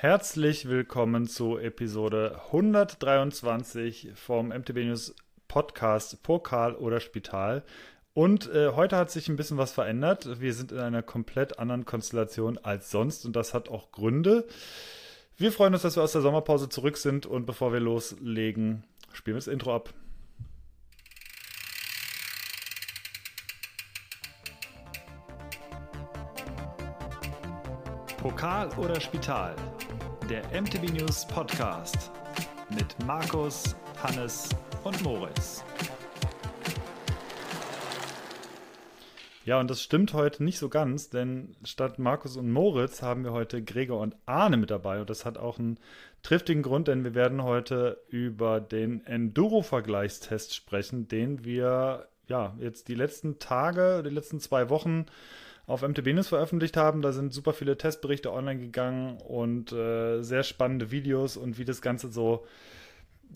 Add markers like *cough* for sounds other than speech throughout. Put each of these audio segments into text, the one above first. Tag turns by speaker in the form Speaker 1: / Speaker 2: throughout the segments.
Speaker 1: Herzlich willkommen zu Episode 123 vom MTB News Podcast Pokal oder Spital. Und äh, heute hat sich ein bisschen was verändert. Wir sind in einer komplett anderen Konstellation als sonst und das hat auch Gründe. Wir freuen uns, dass wir aus der Sommerpause zurück sind und bevor wir loslegen, spielen wir das Intro ab. Pokal oder Spital? Der MTB News Podcast mit Markus, Hannes und Moritz. Ja, und das stimmt heute nicht so ganz, denn statt Markus und Moritz haben wir heute Gregor und Arne mit dabei. Und das hat auch einen triftigen Grund, denn wir werden heute über den Enduro-Vergleichstest sprechen, den wir ja jetzt die letzten Tage, die letzten zwei Wochen auf MTB News veröffentlicht haben. Da sind super viele Testberichte online gegangen und äh, sehr spannende Videos und wie das Ganze so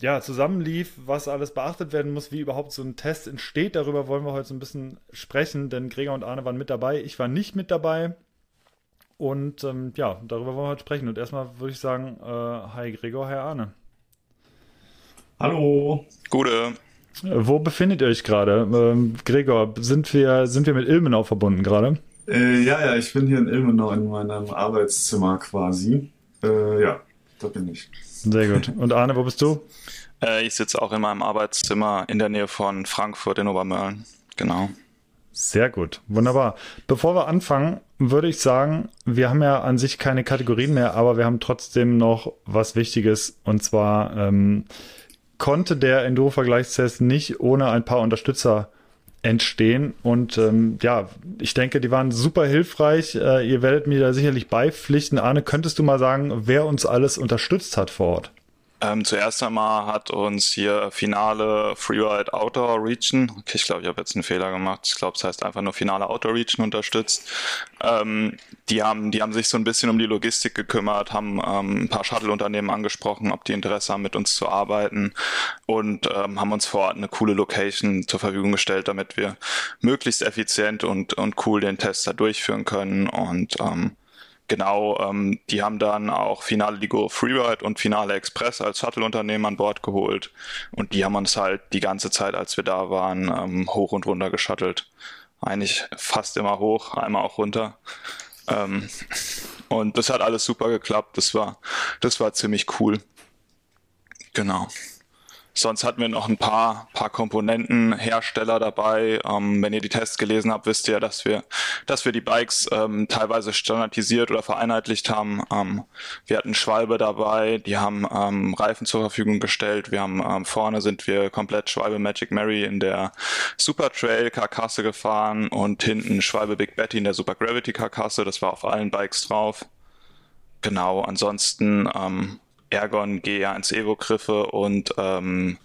Speaker 1: ja, zusammenlief, was alles beachtet werden muss, wie überhaupt so ein Test entsteht. Darüber wollen wir heute so ein bisschen sprechen, denn Gregor und Arne waren mit dabei. Ich war nicht mit dabei. Und ähm, ja, darüber wollen wir heute sprechen. Und erstmal würde ich sagen, äh, hi Gregor, hi Arne.
Speaker 2: Hallo.
Speaker 3: Gute.
Speaker 1: Wo befindet ihr euch gerade? Ähm, Gregor, sind wir, sind wir mit Ilmenau verbunden gerade?
Speaker 2: Äh, ja, ja, ich bin hier in Ilmenau in meinem Arbeitszimmer quasi. Äh, ja, da bin ich.
Speaker 1: Sehr gut. Und Arne, wo bist du?
Speaker 3: Äh, ich sitze auch in meinem Arbeitszimmer in der Nähe von Frankfurt in Obermörlen. Genau.
Speaker 1: Sehr gut, wunderbar. Bevor wir anfangen, würde ich sagen, wir haben ja an sich keine Kategorien mehr, aber wir haben trotzdem noch was Wichtiges. Und zwar ähm, konnte der Enduro-Vergleichstest nicht ohne ein paar Unterstützer entstehen. Und ähm, ja, ich denke, die waren super hilfreich. Äh, ihr werdet mir da sicherlich beipflichten. Arne, könntest du mal sagen, wer uns alles unterstützt hat vor Ort?
Speaker 3: Ähm, zuerst einmal hat uns hier Finale Freeride Outdoor Region, okay, ich glaube, ich habe jetzt einen Fehler gemacht, ich glaube, es heißt einfach nur Finale Outdoor Region unterstützt. Ähm, die, haben, die haben sich so ein bisschen um die Logistik gekümmert, haben ähm, ein paar Shuttle-Unternehmen angesprochen, ob die Interesse haben, mit uns zu arbeiten und ähm, haben uns vor Ort eine coole Location zur Verfügung gestellt, damit wir möglichst effizient und, und cool den Test da durchführen können und ähm, Genau, ähm, die haben dann auch Finale Ligo Freeride und Finale Express als Shuttle-Unternehmen an Bord geholt und die haben uns halt die ganze Zeit, als wir da waren, ähm, hoch und runter geschuttelt. Eigentlich fast immer hoch, einmal auch runter. Ähm, und das hat alles super geklappt. Das war, das war ziemlich cool. Genau. Sonst hatten wir noch ein paar, paar Komponentenhersteller dabei. Ähm, wenn ihr die Tests gelesen habt, wisst ihr, dass wir, dass wir die Bikes ähm, teilweise standardisiert oder vereinheitlicht haben. Ähm, wir hatten Schwalbe dabei, die haben ähm, Reifen zur Verfügung gestellt. Wir haben ähm, vorne sind wir komplett Schwalbe Magic Mary in der Super Trail Karkasse gefahren und hinten Schwalbe Big Betty in der Super Gravity Karkasse. Das war auf allen Bikes drauf. Genau, ansonsten ähm, Ergon G1 Evo Griffe und ähm,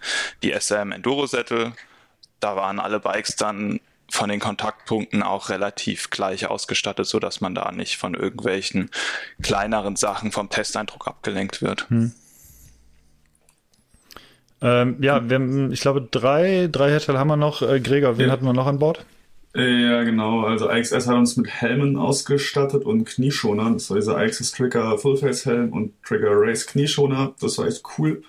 Speaker 3: die SM Enduro Sättel. Da waren alle Bikes dann von den Kontaktpunkten auch relativ gleich ausgestattet, so dass man da nicht von irgendwelchen kleineren Sachen vom Testeindruck abgelenkt wird. Hm.
Speaker 1: Ähm, ja, wir haben, ich glaube, drei, drei Hersteller haben wir noch. Äh, Gregor, wen ja. hatten wir noch an Bord?
Speaker 2: Ja, genau. Also IXS hat uns mit Helmen ausgestattet und Knieschonern. Das war dieser IXS Trigger Fullface Helm und Trigger Race Knieschoner. Das war echt cool,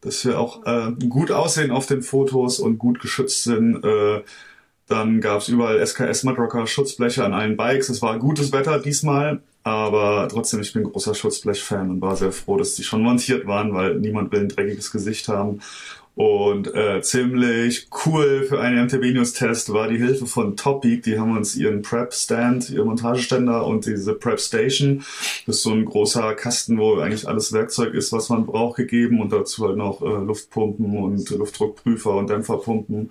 Speaker 2: dass wir auch äh, gut aussehen auf den Fotos und gut geschützt sind. Äh, dann gab's überall SKS Mudrocker Schutzbleche an allen Bikes. Es war gutes Wetter diesmal, aber trotzdem, ich bin großer Schutzblech-Fan und war sehr froh, dass die schon montiert waren, weil niemand will ein dreckiges Gesicht haben. Und äh, ziemlich cool für einen MTB News Test war die Hilfe von Topic. Die haben uns ihren Prep Stand, ihren Montageständer und diese Prep Station. Das ist so ein großer Kasten, wo eigentlich alles Werkzeug ist, was man braucht, gegeben und dazu halt noch äh, Luftpumpen und Luftdruckprüfer und Dämpferpumpen.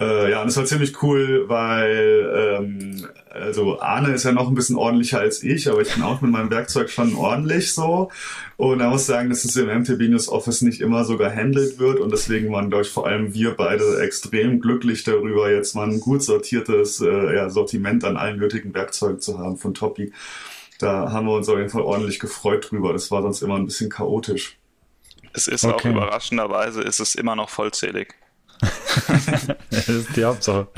Speaker 2: Äh, ja, und das war ziemlich cool, weil ähm, also Arne ist ja noch ein bisschen ordentlicher als ich, aber ich bin auch mit meinem Werkzeug schon ordentlich so. Und da muss ich sagen, dass es im MTB News Office nicht immer so gehandelt wird und deswegen waren, glaube ich, vor allem wir beide extrem glücklich darüber, jetzt mal ein gut sortiertes äh, ja, Sortiment an allen nötigen Werkzeugen zu haben von Topi. Da haben wir uns auf jeden Fall ordentlich gefreut drüber. Das war sonst immer ein bisschen chaotisch.
Speaker 3: Es ist okay. auch überraschenderweise ist es immer noch vollzählig. *laughs*
Speaker 1: das ist die Hauptsache.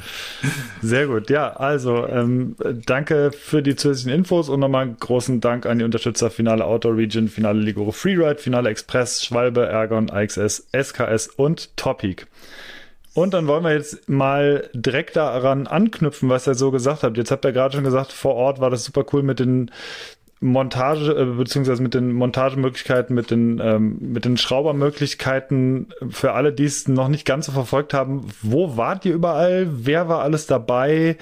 Speaker 1: Sehr gut. Ja, also ähm, danke für die zusätzlichen Infos und nochmal einen großen Dank an die Unterstützer Finale Outdoor Region, Finale Liguro Freeride, Finale Express, Schwalbe, Ergon, AXS, SKS und Topic. Und dann wollen wir jetzt mal direkt daran anknüpfen, was ihr so gesagt habt. Jetzt habt ihr gerade schon gesagt, vor Ort war das super cool mit den Montage, äh, beziehungsweise mit den Montagemöglichkeiten, mit den, ähm, mit den Schraubermöglichkeiten für alle, die es noch nicht ganz so verfolgt haben. Wo wart ihr überall? Wer war alles dabei?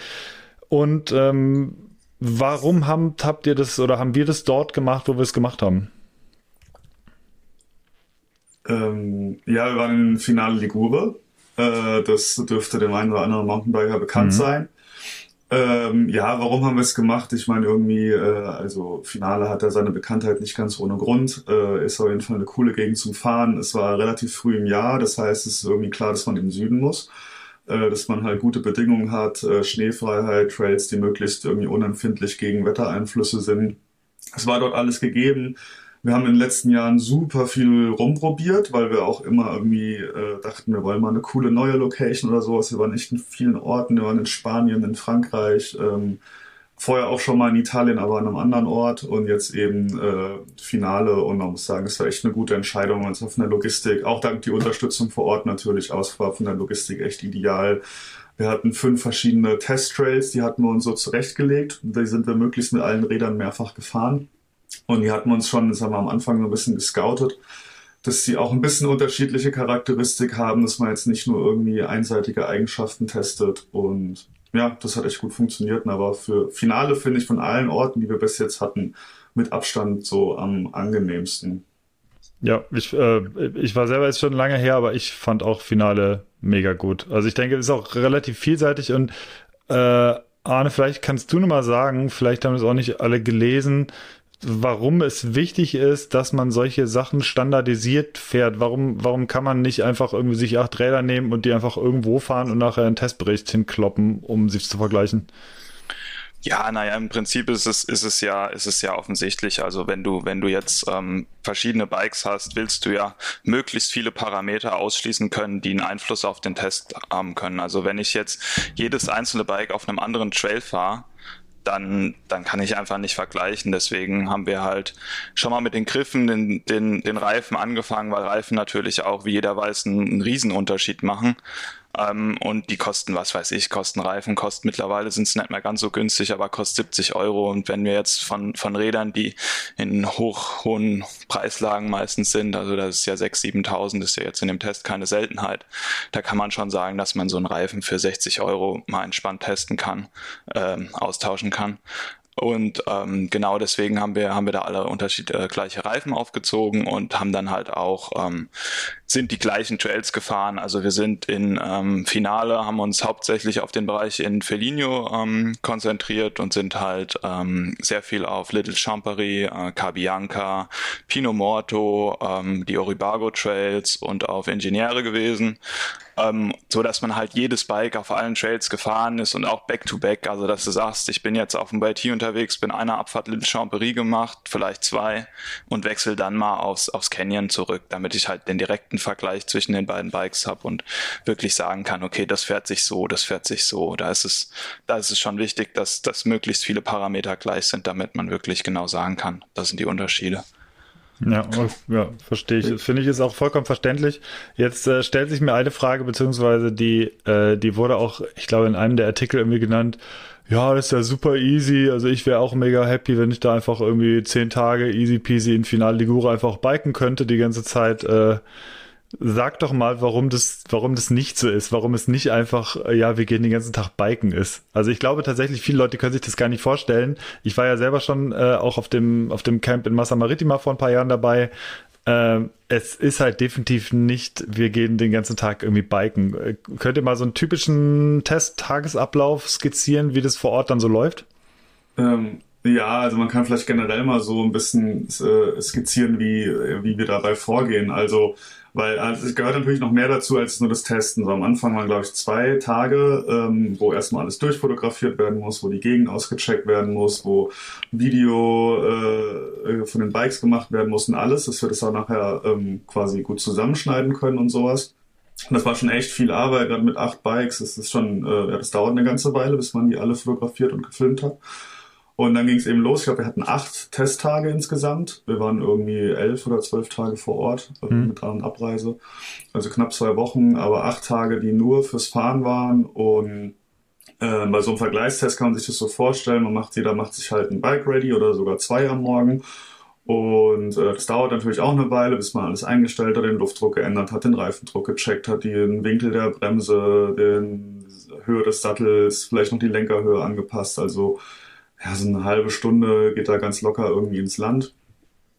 Speaker 1: Und ähm, warum habt, habt ihr das oder haben wir das dort gemacht, wo wir es gemacht haben?
Speaker 2: Ähm, ja, wir waren im Finale Ligure äh, das dürfte dem einen oder anderen Mountainbiker bekannt mhm. sein. Ähm, ja, warum haben wir es gemacht? Ich meine, irgendwie, äh, also Finale hat er seine Bekanntheit nicht ganz ohne Grund. Äh, ist auf jeden Fall eine coole Gegend zum Fahren. Es war relativ früh im Jahr, das heißt, es ist irgendwie klar, dass man im Süden muss. Äh, dass man halt gute Bedingungen hat, äh, Schneefreiheit, Trails, die möglichst irgendwie unempfindlich gegen Wettereinflüsse sind. Es war dort alles gegeben. Wir haben in den letzten Jahren super viel rumprobiert, weil wir auch immer irgendwie äh, dachten, wir wollen mal eine coole neue Location oder sowas. Wir waren echt in vielen Orten, wir waren in Spanien, in Frankreich, ähm, vorher auch schon mal in Italien, aber an einem anderen Ort und jetzt eben äh, Finale und man muss sagen, es war echt eine gute Entscheidung und von der Logistik, auch dank die Unterstützung vor Ort natürlich aus, war von der Logistik echt ideal. Wir hatten fünf verschiedene Testtrails, die hatten wir uns so zurechtgelegt. Die sind wir möglichst mit allen Rädern mehrfach gefahren. Und die hatten uns schon, sagen wir, am Anfang so ein bisschen gescoutet, dass sie auch ein bisschen unterschiedliche Charakteristik haben, dass man jetzt nicht nur irgendwie einseitige Eigenschaften testet. Und ja, das hat echt gut funktioniert. Aber für Finale finde ich von allen Orten, die wir bis jetzt hatten, mit Abstand so am angenehmsten.
Speaker 1: Ja, ich, äh, ich war selber jetzt schon lange her, aber ich fand auch Finale mega gut. Also ich denke, es ist auch relativ vielseitig und äh, Arne, vielleicht kannst du nochmal sagen, vielleicht haben es auch nicht alle gelesen, warum es wichtig ist, dass man solche Sachen standardisiert fährt. Warum, warum kann man nicht einfach irgendwie sich acht Räder nehmen und die einfach irgendwo fahren und nachher einen Testbericht hinkloppen, um sich zu vergleichen?
Speaker 3: Ja, naja, im Prinzip ist es, ist es ja, ist es ja offensichtlich. Also wenn du, wenn du jetzt ähm, verschiedene Bikes hast, willst du ja möglichst viele Parameter ausschließen können, die einen Einfluss auf den Test haben können. Also wenn ich jetzt jedes einzelne Bike auf einem anderen Trail fahre, dann, dann kann ich einfach nicht vergleichen. Deswegen haben wir halt schon mal mit den Griffen, den, den, den Reifen angefangen, weil Reifen natürlich auch, wie jeder weiß, einen, einen Riesenunterschied machen. Ähm, und die kosten, was weiß ich, kosten Reifen, kosten mittlerweile sind es nicht mehr ganz so günstig, aber kostet 70 Euro. Und wenn wir jetzt von, von Rädern, die in hoch, hohen Preislagen meistens sind, also das ist ja 6.000, 7.000, ist ja jetzt in dem Test keine Seltenheit, da kann man schon sagen, dass man so einen Reifen für 60 Euro mal entspannt testen kann, ähm, austauschen kann. Und ähm, genau deswegen haben wir haben wir da alle unterschiedliche äh, gleiche Reifen aufgezogen und haben dann halt auch ähm, sind die gleichen Trails gefahren. Also wir sind in ähm, Finale haben uns hauptsächlich auf den Bereich in Feligno ähm, konzentriert und sind halt ähm, sehr viel auf Little Champery, äh, Cabianca, Pino Morto, ähm, die Oribago Trails und auf Ingenieure gewesen ähm, so dass man halt jedes Bike auf allen Trails gefahren ist und auch Back-to-Back, -back, also dass du sagst, ich bin jetzt auf dem BT unterwegs, bin eine Abfahrt Little Champery gemacht, vielleicht zwei und wechsel dann mal aufs, aufs Canyon zurück, damit ich halt den direkten Vergleich zwischen den beiden Bikes habe und wirklich sagen kann, okay, das fährt sich so, das fährt sich so. Da ist es, da ist es schon wichtig, dass, dass möglichst viele Parameter gleich sind, damit man wirklich genau sagen kann, das sind die Unterschiede.
Speaker 1: Ja, ja verstehe ich. Finde ich ist auch vollkommen verständlich. Jetzt äh, stellt sich mir eine Frage, beziehungsweise die, äh, die wurde auch, ich glaube, in einem der Artikel irgendwie genannt. Ja, das ist ja super easy. Also ich wäre auch mega happy, wenn ich da einfach irgendwie zehn Tage easy peasy in Final Ligura einfach biken könnte die ganze Zeit. Äh, Sag doch mal, warum das, warum das nicht so ist, warum es nicht einfach, äh, ja, wir gehen den ganzen Tag biken ist. Also ich glaube tatsächlich, viele Leute können sich das gar nicht vorstellen. Ich war ja selber schon äh, auch auf dem, auf dem Camp in Massa Maritima vor ein paar Jahren dabei. Äh, es ist halt definitiv nicht, wir gehen den ganzen Tag irgendwie biken. Äh, könnt ihr mal so einen typischen Test-Tagesablauf skizzieren, wie das vor Ort dann so läuft?
Speaker 2: Ähm, ja, also man kann vielleicht generell mal so ein bisschen äh, skizzieren, wie, wie wir dabei vorgehen. Also weil also es gehört natürlich noch mehr dazu als nur das Testen. So am Anfang waren, glaube ich, zwei Tage, ähm, wo erstmal alles durchfotografiert werden muss, wo die Gegend ausgecheckt werden muss, wo Video äh, von den Bikes gemacht werden muss und alles, dass wir das auch nachher ähm, quasi gut zusammenschneiden können und sowas. Und das war schon echt viel Arbeit, gerade mit acht Bikes. Das ist schon, äh, ja, das dauert eine ganze Weile, bis man die alle fotografiert und gefilmt hat. Und dann ging es eben los. Ich glaube, wir hatten acht Testtage insgesamt. Wir waren irgendwie elf oder zwölf Tage vor Ort äh, mhm. mit An- und Abreise. Also knapp zwei Wochen, aber acht Tage, die nur fürs Fahren waren. Und äh, bei so einem Vergleichstest kann man sich das so vorstellen. Man macht, jeder macht sich halt ein Bike ready oder sogar zwei am Morgen. Und äh, das dauert natürlich auch eine Weile, bis man alles eingestellt hat, den Luftdruck geändert hat, den Reifendruck gecheckt hat, den Winkel der Bremse, den Höhe des Sattels, vielleicht noch die Lenkerhöhe angepasst. Also ja, so eine halbe Stunde geht da ganz locker irgendwie ins Land.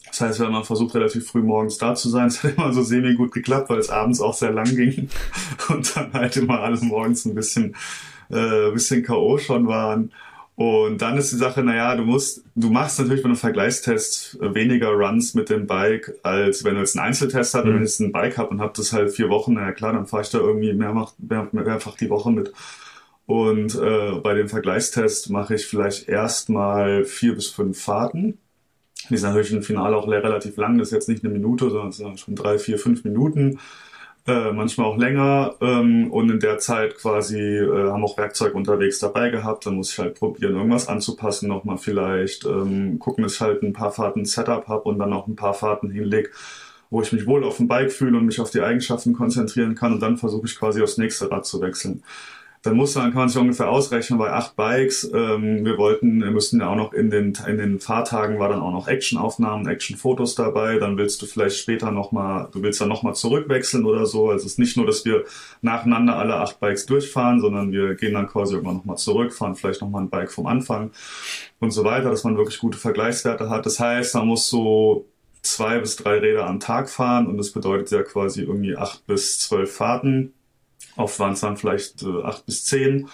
Speaker 2: Das heißt, wenn man versucht, relativ früh morgens da zu sein, *laughs* es hat immer so semi gut geklappt, weil es abends auch sehr lang ging *laughs* und dann halt immer alles morgens ein bisschen, äh, bisschen K.O. schon waren. Und dann ist die Sache, naja, du musst, du machst natürlich bei einem Vergleichstest weniger Runs mit dem Bike, als wenn du jetzt einen Einzeltest hast, mhm. wenn ich jetzt ein Bike habe und hab das halt vier Wochen, naja klar, dann fahre ich da irgendwie mehrfach, mehrfach die Woche mit. Und äh, bei dem Vergleichstest mache ich vielleicht erstmal vier bis fünf Fahrten. Die sind natürlich im Finale auch relativ lang, das ist jetzt nicht eine Minute, sondern schon drei, vier, fünf Minuten äh, manchmal auch länger ähm, und in der Zeit quasi äh, haben auch Werkzeug unterwegs dabei gehabt. Dann muss ich halt probieren, irgendwas anzupassen, nochmal vielleicht ähm, gucken, dass ich halt ein paar Fahrten Setup habe und dann noch ein paar Fahrten hinleg, wo ich mich wohl auf dem Bike fühle und mich auf die Eigenschaften konzentrieren kann und dann versuche ich quasi aufs nächste Rad zu wechseln dann muss man, kann man sich ungefähr ausrechnen, bei acht Bikes, ähm, wir wollten, wir müssten ja auch noch in den, in den Fahrtagen war dann auch noch Actionaufnahmen, Actionfotos dabei, dann willst du vielleicht später nochmal, du willst dann nochmal zurückwechseln oder so. Also es ist nicht nur, dass wir nacheinander alle acht Bikes durchfahren, sondern wir gehen dann quasi irgendwann nochmal zurück, fahren vielleicht nochmal ein Bike vom Anfang und so weiter, dass man wirklich gute Vergleichswerte hat. Das heißt, man muss so zwei bis drei Räder am Tag fahren und das bedeutet ja quasi irgendwie acht bis zwölf Fahrten Oft waren es dann vielleicht äh, acht bis zehn.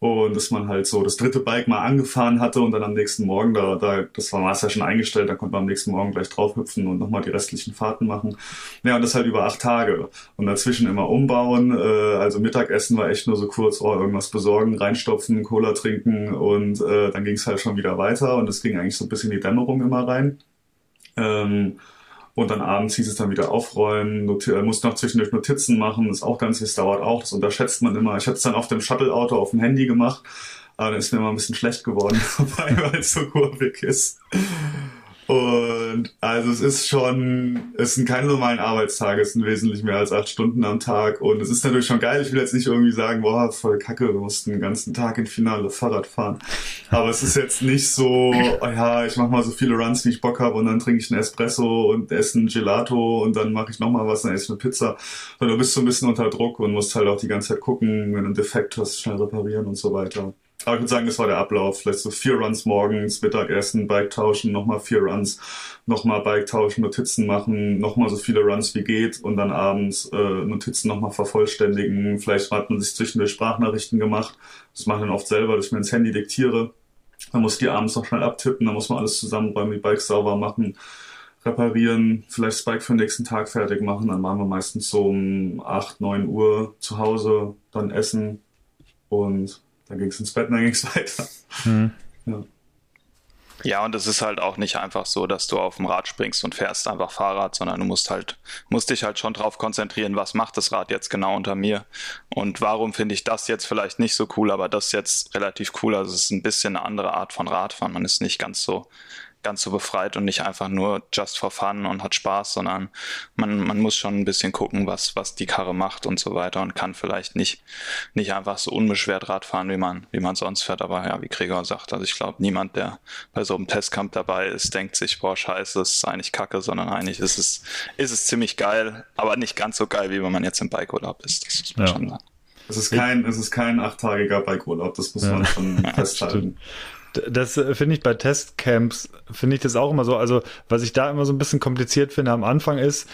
Speaker 2: Und dass man halt so das dritte Bike mal angefahren hatte und dann am nächsten Morgen, da, da das war Master schon eingestellt, da konnte man am nächsten Morgen gleich draufhüpfen und nochmal die restlichen Fahrten machen. Ja, und das halt über acht Tage. Und dazwischen immer umbauen. Äh, also Mittagessen war echt nur so kurz, oh, irgendwas besorgen, reinstopfen, Cola trinken und äh, dann ging es halt schon wieder weiter und es ging eigentlich so ein bisschen die Dämmerung immer rein. Ähm, und dann abends hieß es dann wieder aufräumen, Noti äh, musste noch zwischendurch Notizen machen, das ist auch ganz, das dauert auch, das unterschätzt man immer. Ich hatte es dann auf dem Shuttle-Auto auf dem Handy gemacht, aber dann ist mir immer ein bisschen schlecht geworden *laughs* weil es so kurvig ist. Und also es ist schon, es sind keine normalen Arbeitstage, es sind wesentlich mehr als acht Stunden am Tag. Und es ist natürlich schon geil. Ich will jetzt nicht irgendwie sagen, boah, voll kacke, du musst den ganzen Tag in Finale Fahrrad fahren. Aber es ist jetzt nicht so, oh ja, ich mach mal so viele Runs, wie ich Bock habe und dann trinke ich einen Espresso und esse ein Gelato und dann mache ich nochmal was, dann esse ich eine Pizza. Weil du bist so ein bisschen unter Druck und musst halt auch die ganze Zeit gucken, wenn du einen Defekt hast, schnell reparieren und so weiter. Aber ich würde sagen, das war der Ablauf. Vielleicht so vier Runs morgens, Mittagessen, Bike tauschen, nochmal vier Runs, nochmal Bike tauschen, Notizen machen, nochmal so viele Runs wie geht und dann abends äh, Notizen nochmal vervollständigen. Vielleicht hat man sich zwischendurch Sprachnachrichten gemacht. Das mache ich dann oft selber, dass ich mir ins Handy diktiere. Dann muss ich die abends noch schnell abtippen, dann muss man alles zusammenräumen, die Bikes sauber machen, reparieren, vielleicht das Bike für den nächsten Tag fertig machen. Dann machen wir meistens so um 8, 9 Uhr zu Hause, dann essen und dann ging es ins Bett und dann ging es *laughs* weiter. Mhm.
Speaker 3: Ja. Ja, und es ist halt auch nicht einfach so, dass du auf dem Rad springst und fährst einfach Fahrrad, sondern du musst halt, musst dich halt schon drauf konzentrieren, was macht das Rad jetzt genau unter mir und warum finde ich das jetzt vielleicht nicht so cool, aber das jetzt relativ cool. Also es ist ein bisschen eine andere Art von Radfahren. Man ist nicht ganz so ganz so befreit und nicht einfach nur just for fun und hat Spaß, sondern man, man muss schon ein bisschen gucken, was, was die Karre macht und so weiter und kann vielleicht nicht, nicht einfach so unbeschwert Rad fahren, wie man, wie man sonst fährt. Aber ja, wie Gregor sagt, also ich glaube, niemand, der bei so einem Testkampf dabei ist, denkt sich, boah, scheiße, das ist eigentlich kacke, sondern eigentlich ist es, ist es ziemlich geil, aber nicht ganz so geil, wie wenn man jetzt im Bikeurlaub ist. Das muss man ja. schon sagen.
Speaker 2: Es ist kein, es ist kein achttagiger Bikeurlaub, das muss ja. man schon *laughs* festhalten.
Speaker 1: Das äh, finde ich bei Testcamps, finde ich das auch immer so. Also, was ich da immer so ein bisschen kompliziert finde am Anfang ist,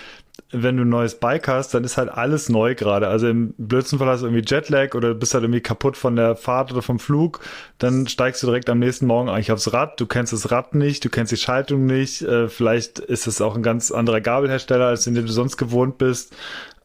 Speaker 1: wenn du ein neues Bike hast, dann ist halt alles neu gerade. Also im blödsten Fall hast du irgendwie Jetlag oder bist halt irgendwie kaputt von der Fahrt oder vom Flug. Dann steigst du direkt am nächsten Morgen eigentlich aufs Rad. Du kennst das Rad nicht, du kennst die Schaltung nicht. Äh, vielleicht ist es auch ein ganz anderer Gabelhersteller, als den du sonst gewohnt bist.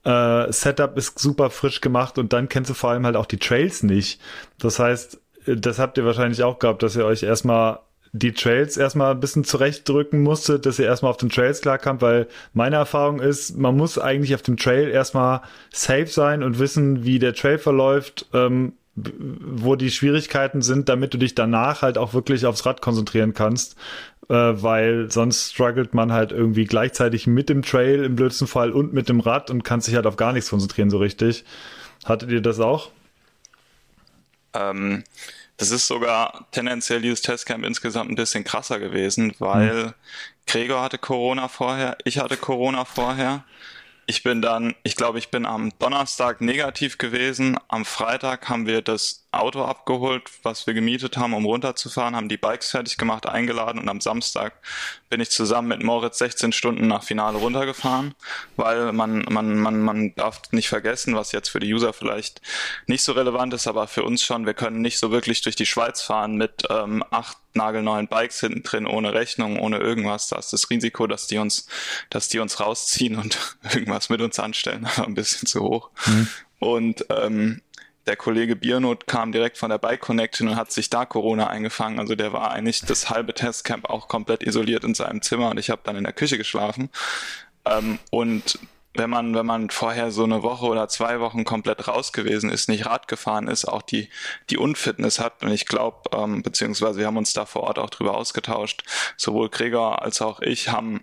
Speaker 1: Äh, Setup ist super frisch gemacht und dann kennst du vor allem halt auch die Trails nicht. Das heißt, das habt ihr wahrscheinlich auch gehabt, dass ihr euch erstmal die Trails erstmal ein bisschen zurechtdrücken musste, dass ihr erstmal auf den Trails klarkam, weil meine Erfahrung ist, man muss eigentlich auf dem Trail erstmal safe sein und wissen, wie der Trail verläuft, ähm, wo die Schwierigkeiten sind, damit du dich danach halt auch wirklich aufs Rad konzentrieren kannst, äh, weil sonst struggelt man halt irgendwie gleichzeitig mit dem Trail im blödsten Fall und mit dem Rad und kann sich halt auf gar nichts konzentrieren so richtig. Hattet ihr das auch?
Speaker 3: Ähm, das ist sogar tendenziell dieses Testcamp insgesamt ein bisschen krasser gewesen, weil hm. Gregor hatte Corona vorher, ich hatte Corona vorher. Ich bin dann, ich glaube, ich bin am Donnerstag negativ gewesen. Am Freitag haben wir das Auto abgeholt, was wir gemietet haben, um runterzufahren, haben die Bikes fertig gemacht, eingeladen und am Samstag bin ich zusammen mit Moritz 16 Stunden nach Finale runtergefahren, weil man, man, man, man darf nicht vergessen, was jetzt für die User vielleicht nicht so relevant ist, aber für uns schon, wir können nicht so wirklich durch die Schweiz fahren mit ähm, acht nagelneuen Bikes hinten drin, ohne Rechnung, ohne irgendwas. Da ist das Risiko, dass die uns, dass die uns rausziehen und *laughs* irgendwas mit uns anstellen, *laughs* aber ein bisschen zu hoch. Mhm. Und ähm, der Kollege Biernot kam direkt von der Bike Connection und hat sich da Corona eingefangen. Also der war eigentlich das halbe Testcamp auch komplett isoliert in seinem Zimmer und ich habe dann in der Küche geschlafen. Ähm, und wenn man, wenn man vorher so eine Woche oder zwei Wochen komplett raus gewesen ist, nicht Rad gefahren ist, auch die, die Unfitness hat. Und ich glaube, ähm, beziehungsweise wir haben uns da vor Ort auch drüber ausgetauscht. Sowohl Gregor als auch ich haben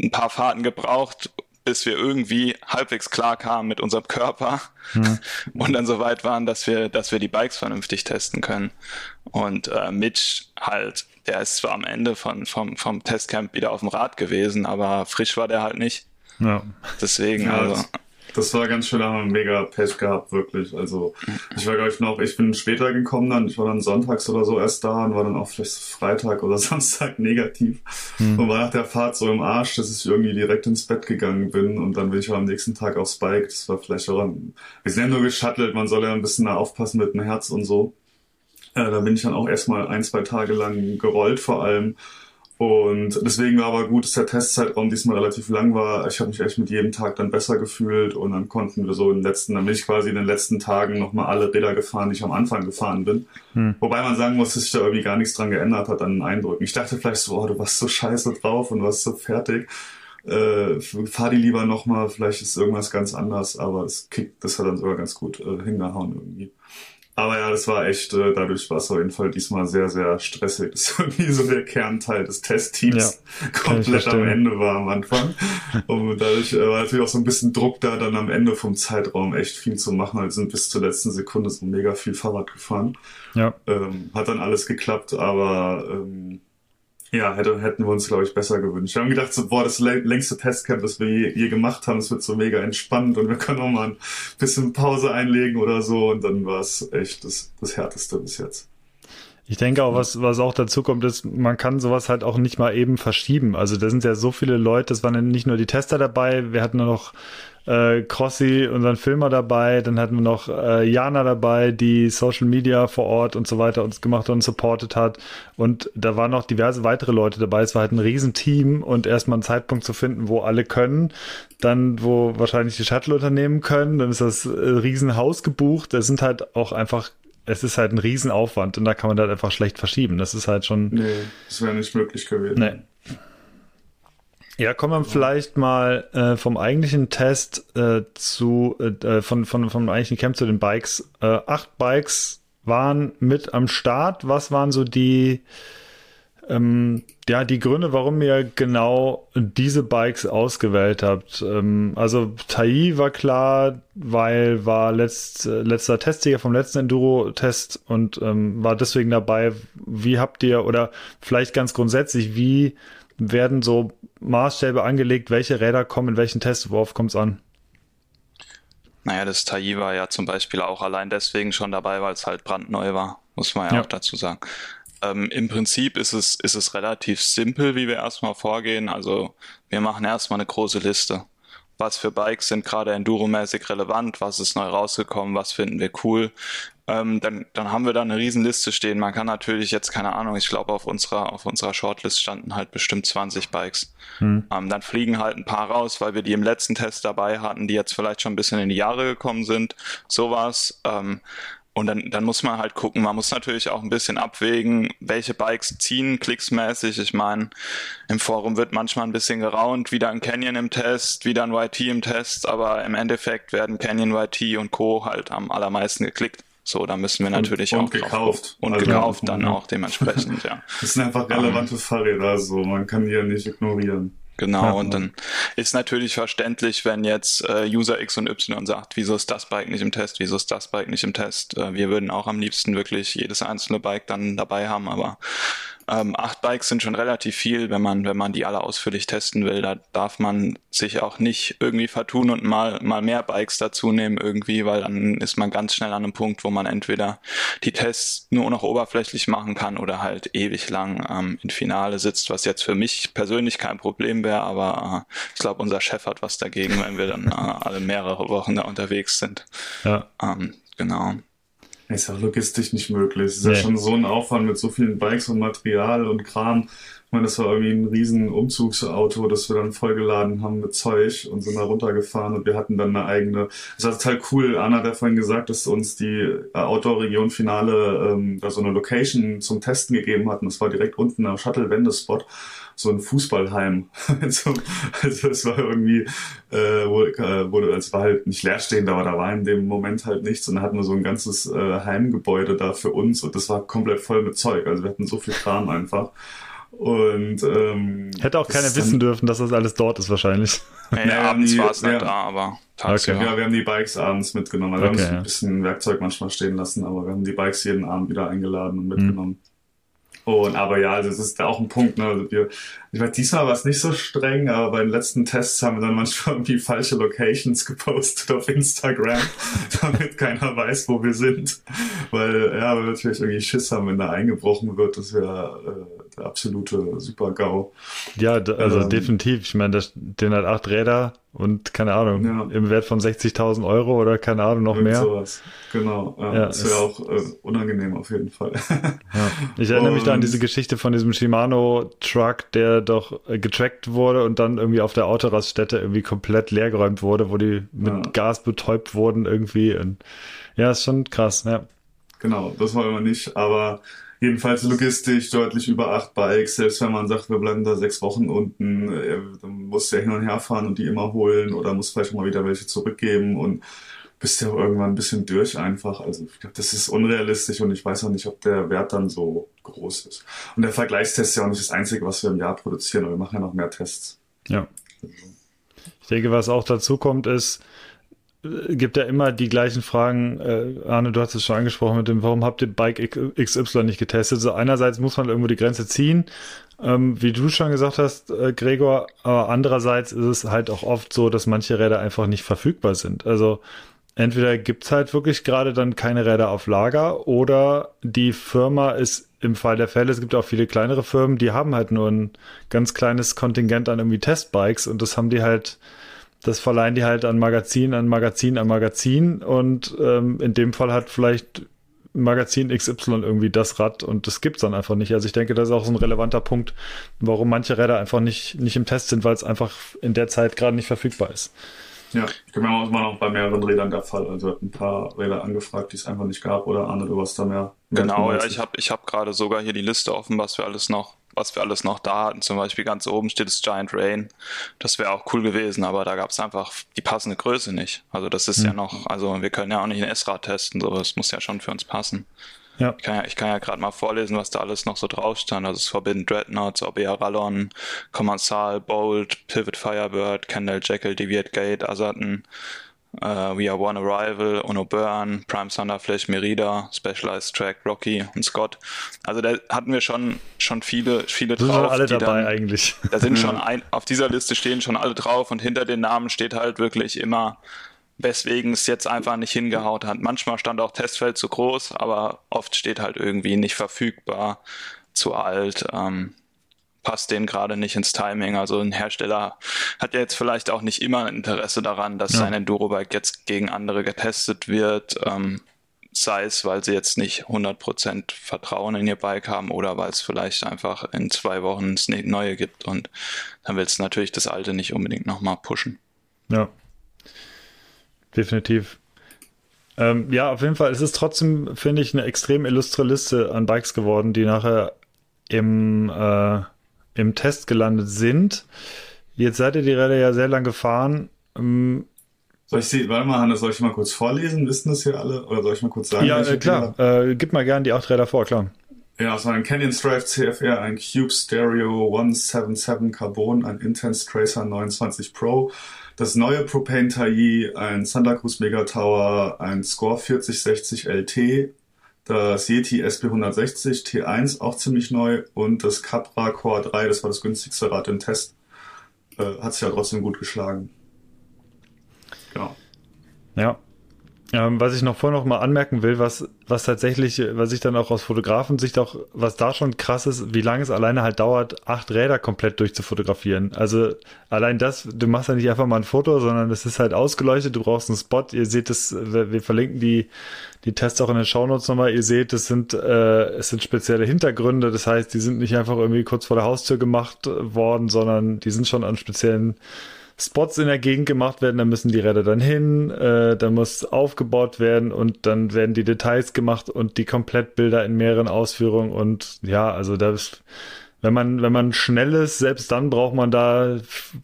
Speaker 3: ein paar Fahrten gebraucht, bis wir irgendwie halbwegs klar kamen mit unserem Körper mhm. *laughs* und dann so weit waren, dass wir, dass wir die Bikes vernünftig testen können. Und äh, Mitch halt, der ist zwar am Ende von, vom, vom Testcamp wieder auf dem Rad gewesen, aber frisch war der halt nicht. Ja. Deswegen, ja, also.
Speaker 2: Das war ganz schön, da haben wir mega Pech gehabt, wirklich. Also ich war, glaube ich, noch, ich bin später gekommen dann, ich war dann sonntags oder so erst da und war dann auch vielleicht Freitag oder *laughs* Samstag negativ hm. und war nach der Fahrt so im Arsch, dass ich irgendwie direkt ins Bett gegangen bin und dann bin ich auch am nächsten Tag aufs Bike. Das war vielleicht auch, ein, wir sind ja nur geschattelt, man soll ja ein bisschen da aufpassen mit dem Herz und so. Äh, da bin ich dann auch erstmal ein, zwei Tage lang gerollt vor allem und deswegen war aber gut, dass der Testzeitraum diesmal relativ lang war. Ich habe mich echt mit jedem Tag dann besser gefühlt und dann konnten wir so in den letzten, dann bin ich quasi in den letzten Tagen nochmal alle Räder gefahren, die ich am Anfang gefahren bin. Hm. Wobei man sagen muss, dass sich da irgendwie gar nichts dran geändert hat an den Eindrücken. Ich dachte vielleicht so, oh, du warst so scheiße drauf und warst so fertig. Äh, fahr die lieber nochmal, vielleicht ist irgendwas ganz anders, aber es kickt, das hat dann sogar ganz gut äh, hingehauen irgendwie. Aber ja, das war echt, äh, dadurch war es auf jeden Fall diesmal sehr, sehr stressig. *laughs* Das ist irgendwie so der Kernteil des Testteams ja, *laughs* komplett am Ende war am Anfang. *laughs* Und dadurch äh, war natürlich auch so ein bisschen Druck da, dann am Ende vom Zeitraum echt viel zu machen. Also sind bis zur letzten Sekunde so mega viel Fahrrad gefahren. Ja. Ähm, hat dann alles geklappt, aber ähm, ja, hätte, hätten wir uns, glaube ich, besser gewünscht. Wir haben gedacht, so, boah, das längste Testcamp, das wir je, je gemacht haben, es wird so mega entspannt und wir können auch mal ein bisschen Pause einlegen oder so. Und dann war es echt das, das Härteste bis jetzt.
Speaker 1: Ich denke auch, was, was auch dazu kommt, ist, man kann sowas halt auch nicht mal eben verschieben. Also da sind ja so viele Leute, es waren ja nicht nur die Tester dabei, wir hatten noch äh, Crossi, unseren Filmer dabei, dann hatten wir noch äh, Jana dabei, die Social Media vor Ort und so weiter uns gemacht und supportet hat. Und da waren noch diverse weitere Leute dabei. Es war halt ein Riesenteam und erstmal einen Zeitpunkt zu finden, wo alle können, dann wo wahrscheinlich die Shuttle-Unternehmen können, dann ist das äh, Riesenhaus gebucht. Es sind halt auch einfach es ist halt ein Riesenaufwand und da kann man halt einfach schlecht verschieben. Das ist halt schon.
Speaker 2: Nee, das wäre nicht möglich gewesen. Nee.
Speaker 1: Ja, kommen wir vielleicht mal äh, vom eigentlichen Test äh, zu, äh, von, von, vom eigentlichen Camp zu den Bikes. Äh, acht Bikes waren mit am Start. Was waren so die, ähm, ja, die Gründe, warum ihr genau diese Bikes ausgewählt habt? Ähm, also Tai war klar, weil war letzt, letzter Testsieger vom letzten Enduro-Test und ähm, war deswegen dabei. Wie habt ihr, oder vielleicht ganz grundsätzlich, wie werden so Maßstäbe angelegt, welche Räder kommen in welchen Test, worauf kommt es an?
Speaker 3: Naja, das Tai war ja zum Beispiel auch allein deswegen schon dabei, weil es halt brandneu war, muss man ja, ja. auch dazu sagen. Ähm, Im Prinzip ist es, ist es relativ simpel, wie wir erstmal vorgehen. Also wir machen erstmal eine große Liste. Was für Bikes sind gerade enduromäßig relevant? Was ist neu rausgekommen? Was finden wir cool? ähm, dann, dann haben wir da eine Riesenliste stehen. Man kann natürlich jetzt, keine Ahnung, ich glaube auf unserer, auf unserer Shortlist standen halt bestimmt 20 Bikes. Hm. Ähm, dann fliegen halt ein paar raus, weil wir die im letzten Test dabei hatten, die jetzt vielleicht schon ein bisschen in die Jahre gekommen sind. Sowas. Ähm, und dann, dann muss man halt gucken, man muss natürlich auch ein bisschen abwägen, welche Bikes ziehen klicksmäßig. Ich meine, im Forum wird manchmal ein bisschen geraunt, wieder ein Canyon im Test, wieder ein YT im Test, aber im Endeffekt werden Canyon, YT und Co. halt am allermeisten geklickt. So, da müssen wir natürlich
Speaker 2: und,
Speaker 3: und
Speaker 2: auch gekauft.
Speaker 3: und also gekauft dann auch dementsprechend, ja. *laughs*
Speaker 2: Das sind einfach relevante Fahrräder, so man kann die ja nicht ignorieren.
Speaker 3: Genau, ja, und dann ist natürlich verständlich, wenn jetzt äh, User X und Y sagt, wieso ist das Bike nicht im Test, wieso ist das Bike nicht im Test. Äh, wir würden auch am liebsten wirklich jedes einzelne Bike dann dabei haben, aber ähm, acht Bikes sind schon relativ viel, wenn man, wenn man die alle ausführlich testen will. Da darf man sich auch nicht irgendwie vertun und mal, mal mehr Bikes dazu nehmen irgendwie, weil dann ist man ganz schnell an einem Punkt, wo man entweder die Tests nur noch oberflächlich machen kann oder halt ewig lang ähm, im Finale sitzt, was jetzt für mich persönlich kein Problem wäre, aber äh, ich glaube, unser Chef hat was dagegen, wenn wir dann äh, alle mehrere Wochen da unterwegs sind. Ja. Ähm, genau.
Speaker 2: Ist ja logistisch nicht möglich. Es ist nee. ja schon so ein Aufwand mit so vielen Bikes und Material und Kram. Ich meine, das war irgendwie ein riesen Umzugsauto, das wir dann vollgeladen haben mit Zeug und sind da runtergefahren und wir hatten dann eine eigene. Das war total cool. Anna hat ja vorhin gesagt, dass uns die Outdoor-Region-Finale ähm, da so eine Location zum Testen gegeben hatten. Das war direkt unten am Shuttle-Wendespot so ein Fußballheim. *laughs* also, also es war irgendwie, äh, wurde, wurde, es war halt nicht leerstehend, aber da war in dem Moment halt nichts und da hatten wir so ein ganzes äh, Heimgebäude da für uns und das war komplett voll mit Zeug. Also wir hatten so viel Kram einfach. Und ähm,
Speaker 1: hätte auch keiner wissen dürfen, dass das alles dort ist wahrscheinlich. *laughs*
Speaker 3: Ja, ja abends war es nicht ja, da, aber
Speaker 2: tagsüber. Okay. Ja, wir haben die Bikes abends mitgenommen. Also okay, wir haben ja. ein bisschen Werkzeug manchmal stehen lassen, aber wir haben die Bikes jeden Abend wieder eingeladen und mitgenommen. Mhm. Und aber ja, also das ist auch ein Punkt. Ne? Also wir, ich weiß, diesmal war es nicht so streng, aber bei den letzten Tests haben wir dann manchmal *laughs* irgendwie falsche Locations gepostet auf Instagram, *laughs* damit keiner weiß, wo wir sind. Weil ja, wir natürlich irgendwie Schiss haben, wenn da eingebrochen wird. Das wäre äh, der absolute Super-GAU.
Speaker 1: Ja, also ähm, definitiv. Ich meine, den hat acht Räder und keine Ahnung, ja. im Wert von 60.000 Euro oder keine Ahnung, noch Irgend mehr.
Speaker 2: Sowas. Genau, ja, ja das wäre auch äh, unangenehm auf jeden Fall. *laughs*
Speaker 1: ja. Ich erinnere und, mich da an diese Geschichte von diesem Shimano-Truck, der doch äh, getrackt wurde und dann irgendwie auf der Autoraststätte irgendwie komplett leergeräumt wurde, wo die mit Gas betäubt wurden irgendwie. Und, ja, ist schon krass, ja.
Speaker 2: Genau, das wollen wir nicht, aber jedenfalls logistisch deutlich über acht Bikes. Selbst wenn man sagt, wir bleiben da sechs Wochen unten, äh, dann muss der hin und her fahren und die immer holen oder muss vielleicht mal wieder welche zurückgeben und bist ja irgendwann ein bisschen durch einfach. Also ich glaube, das ist unrealistisch und ich weiß auch nicht, ob der Wert dann so groß ist. Und der Vergleichstest ist ja auch nicht das Einzige, was wir im Jahr produzieren, aber wir machen ja noch mehr Tests.
Speaker 1: Ja. Ich denke, was auch dazu kommt, ist, gibt ja immer die gleichen Fragen. Äh, Arne, du hast es schon angesprochen mit dem, warum habt ihr Bike XY nicht getestet? So einerseits muss man irgendwo die Grenze ziehen, ähm, wie du schon gesagt hast, äh, Gregor, aber andererseits ist es halt auch oft so, dass manche Räder einfach nicht verfügbar sind. Also entweder gibt's halt wirklich gerade dann keine Räder auf Lager oder die Firma ist im Fall der Fälle, es gibt auch viele kleinere Firmen, die haben halt nur ein ganz kleines Kontingent an irgendwie Testbikes und das haben die halt das verleihen die halt an Magazin, an Magazin, an Magazin und ähm, in dem Fall hat vielleicht Magazin XY irgendwie das Rad und das gibt's dann einfach nicht. Also ich denke, das ist auch so ein relevanter Punkt, warum manche Räder einfach nicht, nicht im Test sind, weil es einfach in der Zeit gerade nicht verfügbar ist.
Speaker 2: Ja, ich glaube, das war noch bei mehreren Rädern der Fall. Also ein paar Räder angefragt, die es einfach nicht gab oder Arne, du hast da mehr.
Speaker 3: mehr genau, ja, ich habe ich hab gerade sogar hier die Liste offen, was wir alles noch was wir alles noch da hatten. Zum Beispiel ganz oben steht das Giant Rain. Das wäre auch cool gewesen, aber da gab es einfach die passende Größe nicht. Also das ist mhm. ja noch, also wir können ja auch nicht ein S-Rad testen, so das muss ja schon für uns passen. Ja. Ich kann ja, ich kann ja gerade mal vorlesen, was da alles noch so drauf stand. Also es Forbidden Dreadnoughts, Obea Rallon, Commensal, Bolt, Pivot Firebird, Kendall Jekyll, Deviate Gate, Asaten, Uh, We Are One Arrival, Ono Burn, Prime Thunderflash, Merida, Specialized Track, Rocky und Scott. Also da hatten wir schon, schon viele, viele
Speaker 1: drauf. Sind alle dabei dann, eigentlich.
Speaker 3: Da sind *laughs* schon ein, auf dieser Liste stehen schon alle drauf und hinter den Namen steht halt wirklich immer, weswegen es jetzt einfach nicht hingehaut hat. Manchmal stand auch Testfeld zu groß, aber oft steht halt irgendwie nicht verfügbar, zu alt. Ähm, passt denen gerade nicht ins Timing. Also ein Hersteller hat ja jetzt vielleicht auch nicht immer Interesse daran, dass ja. sein Endurobike jetzt gegen andere getestet wird. Ähm, sei es, weil sie jetzt nicht 100% Vertrauen in ihr Bike haben oder weil es vielleicht einfach in zwei Wochen das neue gibt und dann willst du natürlich das alte nicht unbedingt nochmal pushen.
Speaker 1: Ja, definitiv. Ähm, ja, auf jeden Fall. Es ist trotzdem, finde ich, eine extrem illustre Liste an Bikes geworden, die nachher im, äh, im Test gelandet sind. Jetzt seid ihr die Räder ja sehr lang gefahren. Ähm,
Speaker 2: soll ich sie, warte mal, Hannes, soll ich mal kurz vorlesen? Wissen das hier alle? Oder soll ich mal kurz sagen?
Speaker 1: Ja, äh, klar. Äh, gib mal gerne die acht Räder vor, klar.
Speaker 2: Ja, es war ein Canyon Strive CFR, ein Cube Stereo 177 Carbon, ein Intense Tracer 29 Pro, das neue Propane Taillis, ein Santa Cruz Mega Tower, ein Score 4060 LT, das Yeti SB160 T1, auch ziemlich neu, und das Capra Core 3, das war das günstigste Rad im Test. Äh, hat sich ja trotzdem gut geschlagen. Genau.
Speaker 1: Ja, ähm, was ich noch vorher noch mal anmerken will, was, was tatsächlich, was ich dann auch aus Fotografensicht auch, was da schon krass ist, wie lange es alleine halt dauert, acht Räder komplett durchzufotografieren. Also allein das, du machst ja nicht einfach mal ein Foto, sondern es ist halt ausgeleuchtet, du brauchst einen Spot, ihr seht es, wir verlinken die, die Tests auch in den Shownotes nochmal, ihr seht, es sind, äh, es sind spezielle Hintergründe, das heißt, die sind nicht einfach irgendwie kurz vor der Haustür gemacht worden, sondern die sind schon an speziellen Spots in der Gegend gemacht werden, da müssen die Räder dann hin, äh, da muss aufgebaut werden und dann werden die Details gemacht und die Komplettbilder in mehreren Ausführungen und ja, also da ist, wenn man, wenn man schnell ist, selbst dann braucht man da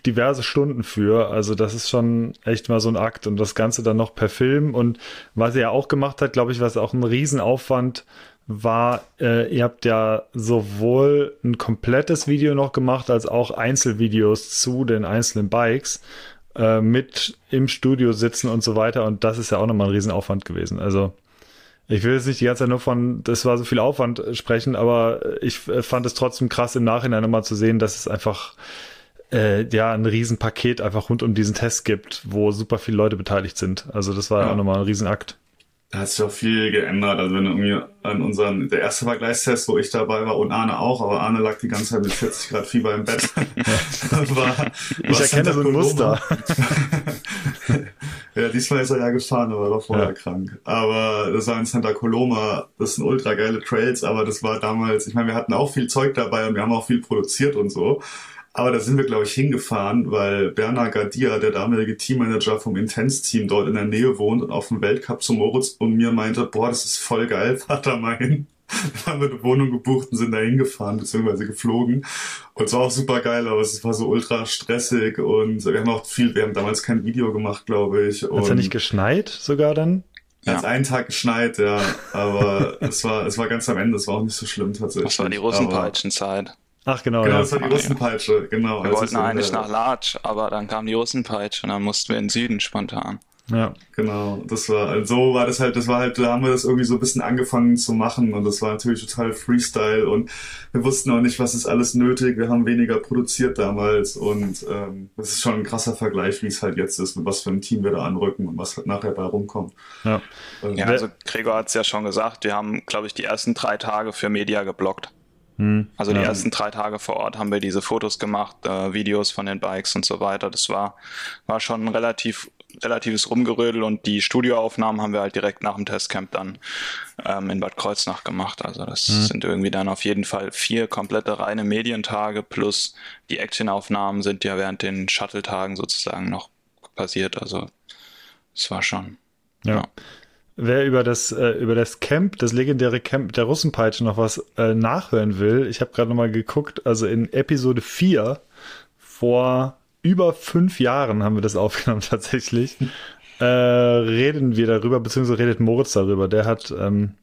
Speaker 1: diverse Stunden für. Also das ist schon echt mal so ein Akt und das Ganze dann noch per Film und was er auch gemacht hat, glaube ich, was auch ein Riesenaufwand war, äh, ihr habt ja sowohl ein komplettes Video noch gemacht, als auch Einzelvideos zu den einzelnen Bikes äh, mit im Studio sitzen und so weiter. Und das ist ja auch nochmal ein Riesenaufwand gewesen. Also ich will jetzt nicht die ganze Zeit nur von, das war so viel Aufwand sprechen, aber ich fand es trotzdem krass im Nachhinein nochmal zu sehen, dass es einfach äh, ja ein Riesenpaket einfach rund um diesen Test gibt, wo super viele Leute beteiligt sind. Also das war ja. auch nochmal ein Riesenakt
Speaker 2: da hat sich auch viel geändert. Also wenn du irgendwie an unseren, der erste Vergleichstest, wo ich dabei war und Arne auch, aber Arne lag die ganze Zeit mit 40 Grad Fieber im Bett. *laughs*
Speaker 1: war, ich erkenne so ein Muster. *laughs*
Speaker 2: ja, diesmal ist er ja gefahren, aber war vorher ja. krank. Aber das war in Santa Coloma, das sind ultra geile Trails, aber das war damals, ich meine, wir hatten auch viel Zeug dabei und wir haben auch viel produziert und so. Aber da sind wir, glaube ich, hingefahren, weil Bernhard Gardia, der damalige Teammanager vom Intense-Team, dort in der Nähe wohnt und auf dem Weltcup zu Moritz und mir meinte, boah, das ist voll geil, fahr da mal hin. Dann haben wir eine Wohnung gebucht und sind da hingefahren, beziehungsweise geflogen. Und es war auch super geil, aber es war so ultra stressig und wir haben auch viel, wir haben damals kein Video gemacht, glaube ich.
Speaker 1: Hat es ja nicht geschneit sogar dann?
Speaker 2: Ja. Als einen Tag geschneit, ja. Aber *laughs* es war, es war ganz am Ende, es war auch nicht so schlimm tatsächlich. Das
Speaker 3: war die Russenpeitschenzeit.
Speaker 1: Ach genau,
Speaker 2: genau ja. das war die Russenpeitsche, genau.
Speaker 3: Wir wollten eigentlich nach Larch, aber dann kam die Russenpeitsche und dann mussten wir in den Süden spontan.
Speaker 2: Ja. Genau, das war, also so war das halt, das war halt, da haben wir das irgendwie so ein bisschen angefangen zu machen und das war natürlich total Freestyle und wir wussten auch nicht, was ist alles nötig, wir haben weniger produziert damals und ähm, das ist schon ein krasser Vergleich, wie es halt jetzt ist, mit was für ein Team wir da anrücken und was halt nachher bei rumkommt.
Speaker 3: Ja, ähm, ja also Gregor hat es ja schon gesagt, wir haben, glaube ich, die ersten drei Tage für Media geblockt. Hm, also die ja. ersten drei Tage vor Ort haben wir diese Fotos gemacht, äh, Videos von den Bikes und so weiter. Das war, war schon ein relativ, relatives Rumgerödel und die Studioaufnahmen haben wir halt direkt nach dem Testcamp dann ähm, in Bad Kreuznach gemacht. Also das hm. sind irgendwie dann auf jeden Fall vier komplette reine Medientage plus die Actionaufnahmen sind ja während den Shuttle-Tagen sozusagen noch passiert. Also es war schon.
Speaker 1: ja. ja wer über das, äh, über das Camp, das legendäre Camp der Russenpeitsche noch was äh, nachhören will, ich habe gerade nochmal geguckt, also in Episode 4 vor über fünf Jahren haben wir das *laughs* aufgenommen tatsächlich, äh, reden wir darüber, beziehungsweise redet Moritz darüber. Der hat ähm,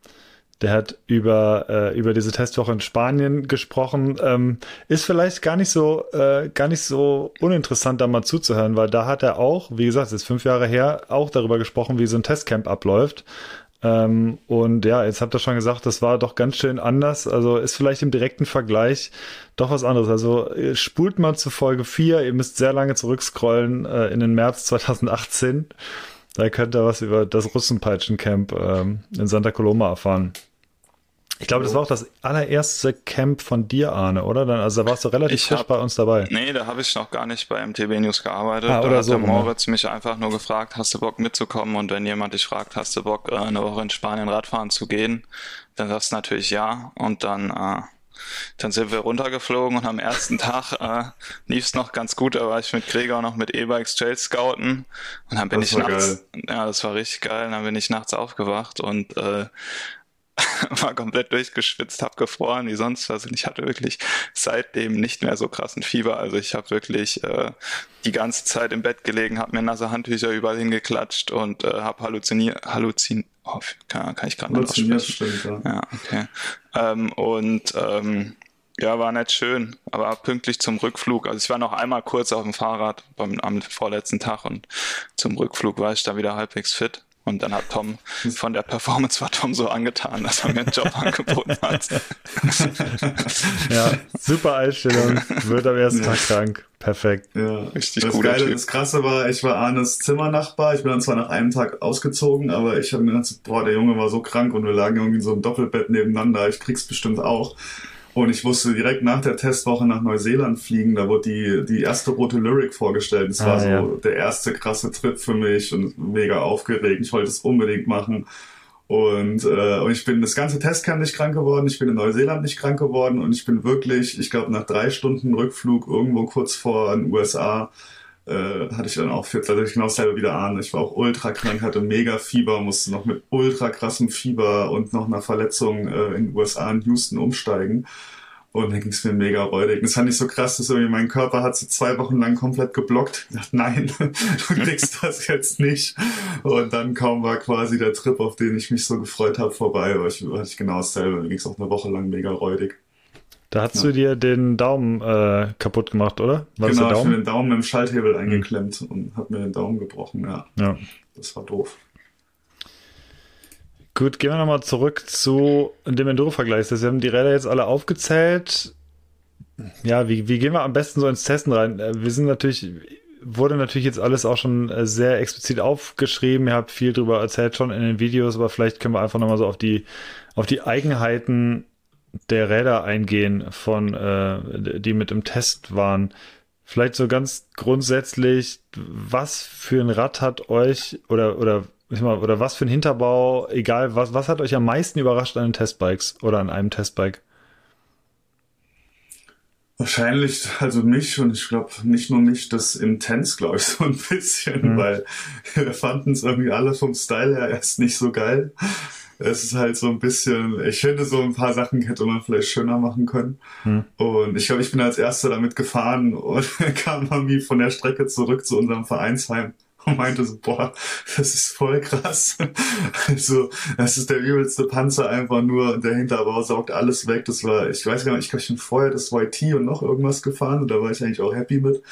Speaker 1: der hat über, äh, über diese Testwoche in Spanien gesprochen. Ähm, ist vielleicht gar nicht so, äh, gar nicht so uninteressant, da mal zuzuhören, weil da hat er auch, wie gesagt, es ist fünf Jahre her, auch darüber gesprochen, wie so ein Testcamp abläuft. Ähm, und ja, jetzt habt ihr schon gesagt, das war doch ganz schön anders. Also ist vielleicht im direkten Vergleich doch was anderes. Also spult mal zu Folge 4, ihr müsst sehr lange zurückscrollen äh, in den März 2018. Da könnt ihr was über das Russenpeitschencamp ähm, in Santa Coloma erfahren. Ich glaube, das war auch das allererste Camp von dir, Arne, oder? Dann, also da warst du relativ frisch hab, bei uns dabei.
Speaker 3: Nee, da habe ich noch gar nicht bei MTB News gearbeitet. Ah, da hat so, der Moritz mich einfach nur gefragt, hast du Bock mitzukommen? Und wenn jemand dich fragt, hast du Bock, äh, eine Woche in Spanien Radfahren zu gehen, dann sagst du natürlich ja. Und dann äh, dann sind wir runtergeflogen und am ersten *laughs* Tag äh, lief es noch ganz gut. Da war ich mit Gregor noch mit E-Bikes Trail scouten und dann bin das ich nachts, geil. ja, das war richtig geil. Dann bin ich nachts aufgewacht und äh, *laughs* war komplett durchgeschwitzt, hab gefroren wie sonst was und ich hatte wirklich seitdem nicht mehr so krassen Fieber. Also ich habe wirklich äh, die ganze Zeit im Bett gelegen, habe mir nasse Handtücher überall hingeklatscht und äh, habe halluziniert, halluzin, oh, kann, kann ich gerade nicht aussprechen. Ja. ja, okay. Ähm, und ähm, ja, war nicht schön, aber pünktlich zum Rückflug. Also ich war noch einmal kurz auf dem Fahrrad beim, am vorletzten Tag und zum Rückflug war ich da wieder halbwegs fit. Und dann hat Tom von der Performance war Tom so angetan, dass er mir einen Job angeboten hat. *laughs*
Speaker 1: ja, super Einstellung. Wird am ersten. Tag krank. Perfekt.
Speaker 2: Ja, richtig das Geile, typ. Das Krasse war, ich war Arnes Zimmernachbar. Ich bin dann zwar nach einem Tag ausgezogen, aber ich habe mir gedacht, boah, der Junge war so krank und wir lagen irgendwie in so einem Doppelbett nebeneinander. Ich krieg's bestimmt auch. Und ich musste direkt nach der Testwoche nach Neuseeland fliegen. Da wurde die, die erste rote Lyric vorgestellt. Das ah, war so ja. der erste krasse Trip für mich und mega aufgeregt. Ich wollte es unbedingt machen. Und, äh, und ich bin das ganze Testcamp nicht krank geworden, ich bin in Neuseeland nicht krank geworden und ich bin wirklich, ich glaube, nach drei Stunden Rückflug irgendwo kurz vor den USA äh, hatte ich dann auch für tatsächlich genau dasselbe wieder an. Ich war auch ultra krank, hatte mega Fieber, musste noch mit ultra krassem Fieber und noch einer Verletzung äh, in den USA in Houston umsteigen. Und dann ging es mir mega räudig. Das fand ich so krass, dass irgendwie mein Körper hat so zwei Wochen lang komplett geblockt. Ich dachte, nein, *laughs* du kriegst das jetzt nicht. Und dann kaum war quasi der Trip, auf den ich mich so gefreut habe, vorbei. Aber ich hatte ich genau dasselbe. Mir ging es auch eine Woche lang mega räudig.
Speaker 1: Da hast ja. du dir den Daumen äh, kaputt gemacht, oder?
Speaker 2: War genau, ich habe mir den Daumen im Schalthebel hm. eingeklemmt mhm. und habe mir den Daumen gebrochen, ja. ja. Das war doof.
Speaker 1: Gut, gehen wir nochmal zurück zu dem Enduro-Vergleich. Wir haben die Räder jetzt alle aufgezählt. Ja, wie, wie gehen wir am besten so ins Testen rein? Äh, wir sind natürlich, wurde natürlich jetzt alles auch schon äh, sehr explizit aufgeschrieben. Ihr habt viel drüber erzählt schon in den Videos, aber vielleicht können wir einfach nochmal so auf die, auf die Eigenheiten der Räder eingehen, von äh, die mit im Test waren. Vielleicht so ganz grundsätzlich, was für ein Rad hat euch oder oder mal, oder was für ein Hinterbau, egal was, was hat euch am meisten überrascht an den Testbikes oder an einem Testbike?
Speaker 2: Wahrscheinlich, also mich und ich glaube nicht nur mich, das Intense, glaube ich, *laughs* so ein bisschen, mhm. weil wir fanden es irgendwie alle vom Style her erst nicht so geil es ist halt so ein bisschen, ich finde, so ein paar Sachen hätte man vielleicht schöner machen können. Hm. Und ich glaube, ich bin als Erster damit gefahren und *laughs* kam irgendwie von der Strecke zurück zu unserem Vereinsheim *laughs* und meinte so, boah, das ist voll krass. *laughs* Also, das ist der übelste Panzer einfach nur der Hinterbau saugt alles weg. Das war, ich weiß gar nicht, ich glaube, ich bin vorher das YT und noch irgendwas gefahren und da war ich eigentlich auch happy mit. Und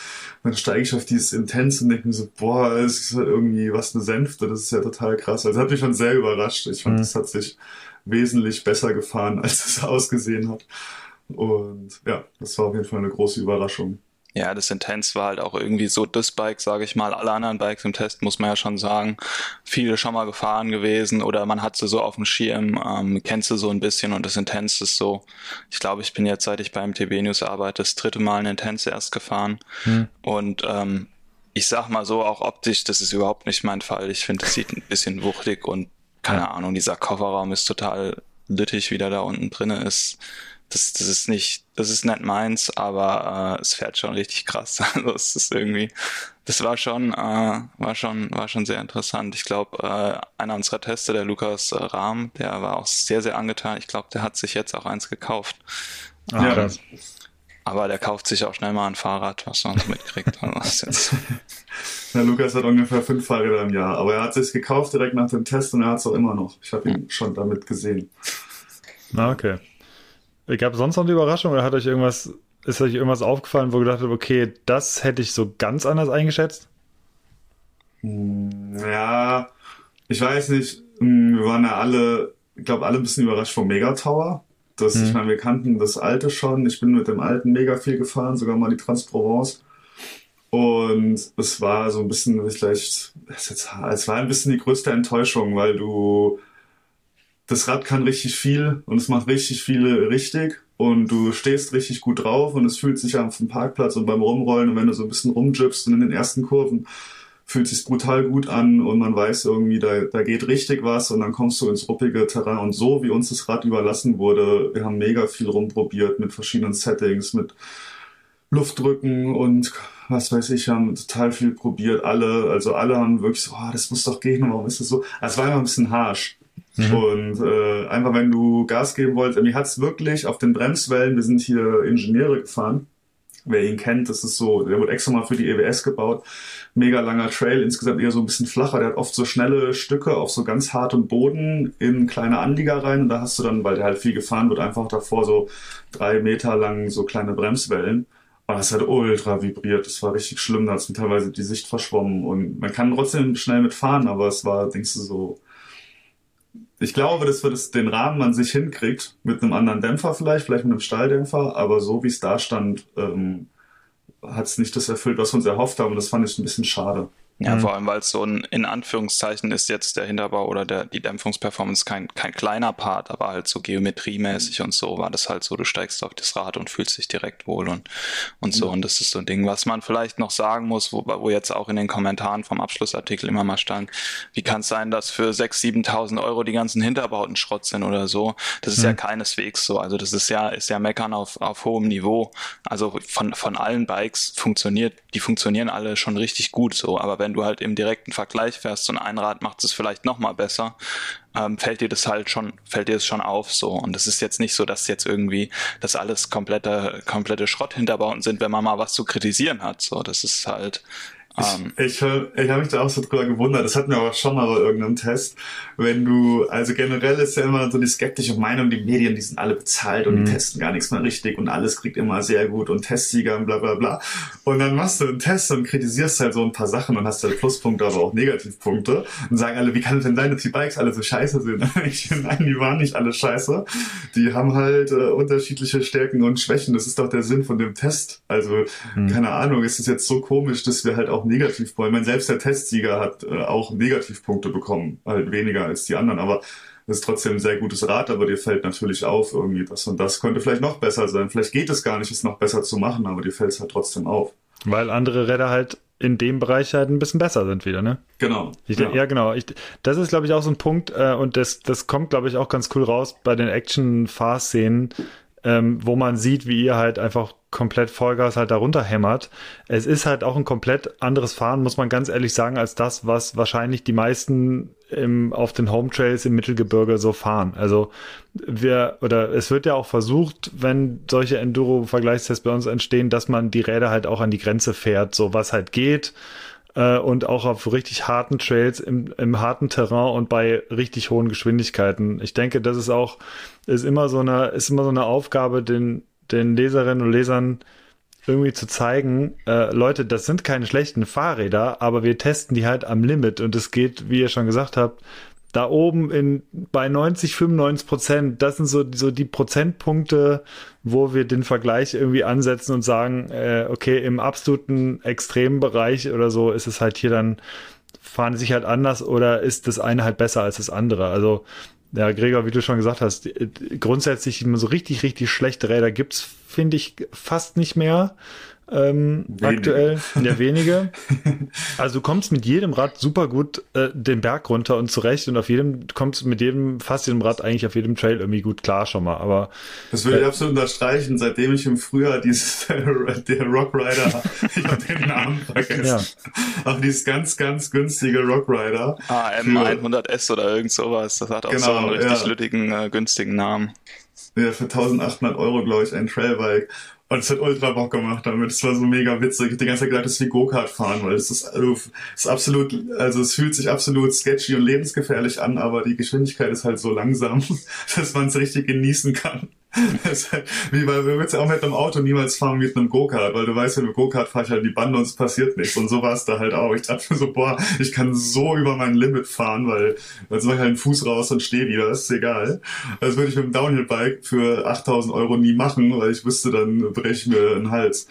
Speaker 2: dann steige ich auf dieses Intense und denke mir so, boah, das ist halt irgendwie was eine Sänfte, das ist ja total krass. Also, das hat mich schon sehr überrascht. Ich fand, mhm. das hat sich wesentlich besser gefahren, *laughs* als es ausgesehen hat. Und ja, das war auf jeden Fall eine große Überraschung.
Speaker 3: Ja, das Intense war halt auch irgendwie so das Bike, sage ich mal. Alle anderen Bikes im Test muss man ja schon sagen, viele schon mal gefahren gewesen oder man hat sie so auf dem Schirm, ähm, kennst du so ein bisschen und das Intense ist so. Ich glaube, ich bin jetzt, seit ich beim TB News arbeite, das dritte Mal ein Intense erst gefahren hm. und ähm, ich sag mal so, auch optisch, das ist überhaupt nicht mein Fall. Ich finde, es sieht ein bisschen wuchtig und keine. Ahnung, dieser Kofferraum ist total lüttig, wie der da unten drinne ist das, das ist nicht, das ist nicht meins, aber äh, es fährt schon richtig krass. *laughs* Also es ist irgendwie, das war schon, äh, war schon, war schon sehr interessant. Ich glaube, äh, einer unserer Tester, der Lukas äh, Rahm, der war auch sehr, sehr angetan. Ich glaube, der hat sich jetzt auch eins gekauft. Ah, ja. Ähm, aber der kauft sich auch schnell mal ein Fahrrad, was er uns mitkriegt. *laughs*
Speaker 2: Also *laughs* der Lukas hat ungefähr fünf Fahrräder im Jahr, aber er hat sich gekauft direkt nach dem Test und er hat es auch immer noch. Ich habe ihn schon damit gesehen.
Speaker 1: Na, okay. Gab es sonst noch eine Überraschung oder hat euch irgendwas, ist euch irgendwas aufgefallen, wo ihr gedacht habt, okay, das hätte ich so ganz anders eingeschätzt?
Speaker 2: Hm, ja, ich weiß nicht. Hm, wir waren ja alle, ich glaube, alle ein bisschen überrascht vom Megatower. Das, mhm. Ich meine, wir kannten das alte schon. Ich bin mit dem alten mega viel gefahren, sogar mal die Transprovence. Und es war so ein bisschen, vielleicht, es war ein bisschen die größte Enttäuschung, weil du das Rad kann richtig viel und es macht richtig viele richtig und du stehst richtig gut drauf und es fühlt sich auf dem Parkplatz und beim Rumrollen und wenn du so ein bisschen rumjippst und in den ersten Kurven fühlt sich brutal gut an und man weiß irgendwie, da, da geht richtig was und dann kommst du ins ruppige Terrain und so wie uns das Rad überlassen wurde, wir haben mega viel rumprobiert mit verschiedenen Settings, mit Luftdrücken und was weiß ich, haben total viel probiert, alle, also alle haben wirklich so, oh, das muss doch gehen, warum ist das so? Also es war immer ein bisschen harsch. Mhm. Und äh, einfach wenn du Gas geben wolltest, mir hat's wirklich auf den Bremswellen, wir sind hier Ingenieure gefahren, wer ihn kennt, das ist so, der wurde extra mal für die EWS gebaut, mega langer Trail, insgesamt eher so ein bisschen flacher, der hat oft so schnelle Stücke auf so ganz hartem Boden in kleine Anlieger rein und da hast du dann, weil der halt viel gefahren wird, einfach davor so drei Meter lang so kleine Bremswellen. Und das hat ultra vibriert. Das war richtig schlimm. Da hat teilweise die Sicht verschwommen. Und man kann trotzdem schnell mitfahren, aber es war, denkst du, so. Ich glaube, dass wir das, den Rahmen an sich hinkriegt, mit einem anderen Dämpfer vielleicht, vielleicht mit einem Stahldämpfer, aber so wie es da stand, ähm, hat es nicht das erfüllt, was wir uns erhofft haben. Und das fand ich ein bisschen schade.
Speaker 3: Ja, mhm. vor allem, weil es so ein, in Anführungszeichen ist jetzt der Hinterbau oder der, die Dämpfungsperformance kein, kein kleiner Part, aber halt so geometriemäßig und so war das halt so, du steigst auf das Rad und fühlst dich direkt wohl und, und so. Mhm. Und das ist so ein Ding, was man vielleicht noch sagen muss, wo, wo jetzt auch in den Kommentaren vom Abschlussartikel immer mal stand, wie kann es sein, dass für 6.000, 7.000 Euro die ganzen Hinterbauten Schrott sind oder so. Das ist mhm. ja keineswegs so. Also das ist ja, ist ja Meckern auf, auf hohem Niveau. Also von, von allen Bikes funktioniert, die funktionieren alle schon richtig gut so. Aber wenn wenn du halt im direkten Vergleich fährst und ein Rad macht es vielleicht noch mal besser, ähm, fällt dir das halt schon, fällt dir das schon auf so. Und es ist jetzt nicht so, dass jetzt irgendwie das alles komplette, komplette Schrotthinterbauten sind, wenn man mal was zu kritisieren hat. So, das ist halt,
Speaker 2: ähm, ich, ich, ich habe mich da auch so drüber gewundert, das hatten wir aber schon mal bei irgendeinem Test, wenn du, also generell ist ja immer so die skeptische Meinung, die Medien, die sind alle bezahlt und mhm. die testen gar nichts mehr richtig und alles kriegt immer sehr gut und Testsieger und bla bla bla. Und dann machst du einen Test und kritisierst halt so ein paar Sachen und hast halt Pluspunkte, aber auch Negativpunkte und sagen alle, wie kann es denn sein, dass die Bikes alle so scheiße sind? *laughs* ich nein, die waren nicht alle scheiße. Die haben halt äh, unterschiedliche Stärken und Schwächen. Das ist doch der Sinn von dem Test. Also, mhm. keine Ahnung, es ist jetzt so komisch, dass wir halt auch Negativpunkte, ich meine, selbst der Testsieger hat äh, auch Negativpunkte bekommen, halt weniger als die anderen, aber das ist trotzdem ein sehr gutes Rad, aber dir fällt natürlich auf, irgendwie das und das könnte vielleicht noch besser sein. Vielleicht geht es gar nicht, es noch besser zu machen, aber dir fällt es halt trotzdem auf.
Speaker 1: Weil andere Räder halt in dem Bereich halt ein bisschen besser sind wieder, ne?
Speaker 2: Genau.
Speaker 1: Ich, ja. ja. genau. Ich, das ist, glaube ich, auch so ein Punkt, äh, und das, das kommt, glaube ich, auch ganz cool raus bei den Action-Fahr-Szenen, ähm, wo man sieht, wie ihr halt einfach komplett Vollgas halt darunter hämmert. Es ist halt auch ein komplett anderes Fahren, muss man ganz ehrlich sagen, als das, was wahrscheinlich die meisten im, auf den Home Trails im Mittelgebirge so fahren. Also wir, oder es wird ja auch versucht, wenn solche Enduro-Vergleichstests bei uns entstehen, dass man die Räder halt auch an die Grenze fährt, so was halt geht äh, und auch auf richtig harten Trails im, im harten Terrain und bei richtig hohen Geschwindigkeiten. Ich denke, das ist auch, ist immer so eine, ist immer so eine Aufgabe, den, den Leserinnen und Lesern irgendwie zu zeigen, äh, Leute, das sind keine schlechten Fahrräder, aber wir testen die halt am Limit und es geht, wie ihr schon gesagt habt, da oben in bei 90, 95 Prozent, das sind so, so die Prozentpunkte, wo wir den Vergleich irgendwie ansetzen und sagen, äh, okay, im absoluten Extrembereich oder so ist es halt hier dann, fahren sich halt anders oder ist das eine halt besser als das andere. Also, ja, Gregor, wie du schon gesagt hast, grundsätzlich so richtig, richtig schlechte Räder gibt's, finde ich, fast nicht mehr ähm, aktuell. Ja, wenige. *laughs* Also du kommst mit jedem Rad super gut äh, den Berg runter und zurecht und auf jedem, du kommst mit jedem, fast jedem Rad eigentlich auf jedem Trail irgendwie gut klar schon mal. Aber
Speaker 2: das würde ich äh, absolut unterstreichen, seitdem ich im Frühjahr dieses *laughs* der Rock Rider, *laughs* ich habe den Namen vergessen. Ja. Auch dieses ganz, ganz günstige Rock Rider.
Speaker 3: Ah, M100S oder irgend sowas. Das hat auch genau, so einen richtig ja. lüttigen, äh, günstigen Namen.
Speaker 2: Ja, für 1800 Euro, glaube ich, ein Trailbike. Und es hat ultra Bock gemacht damit. Es war so mega witzig. Ich hab die ganze Zeit gedacht, das ist wie Go-Kart fahren, weil es ist, also, ist absolut, also es fühlt sich absolut sketchy und lebensgefährlich an, aber die Geschwindigkeit ist halt so langsam, *laughs* dass man es richtig genießen kann. *laughs* wie weil du willst ja auch mit einem Auto niemals fahren mit einem Go-Kart, weil du weißt ja, mit Go-Kart fahre ich halt die Bande und es passiert nichts. Und so war es da halt auch. Ich dachte mir so, boah, ich kann so über mein Limit fahren, weil jetzt mache ich halt einen Fuß raus und stehe wieder, ist egal. Das würde ich mit einem Downhill-Bike für 8000 Euro nie machen, weil ich wüsste, dann breche ich mir den Hals.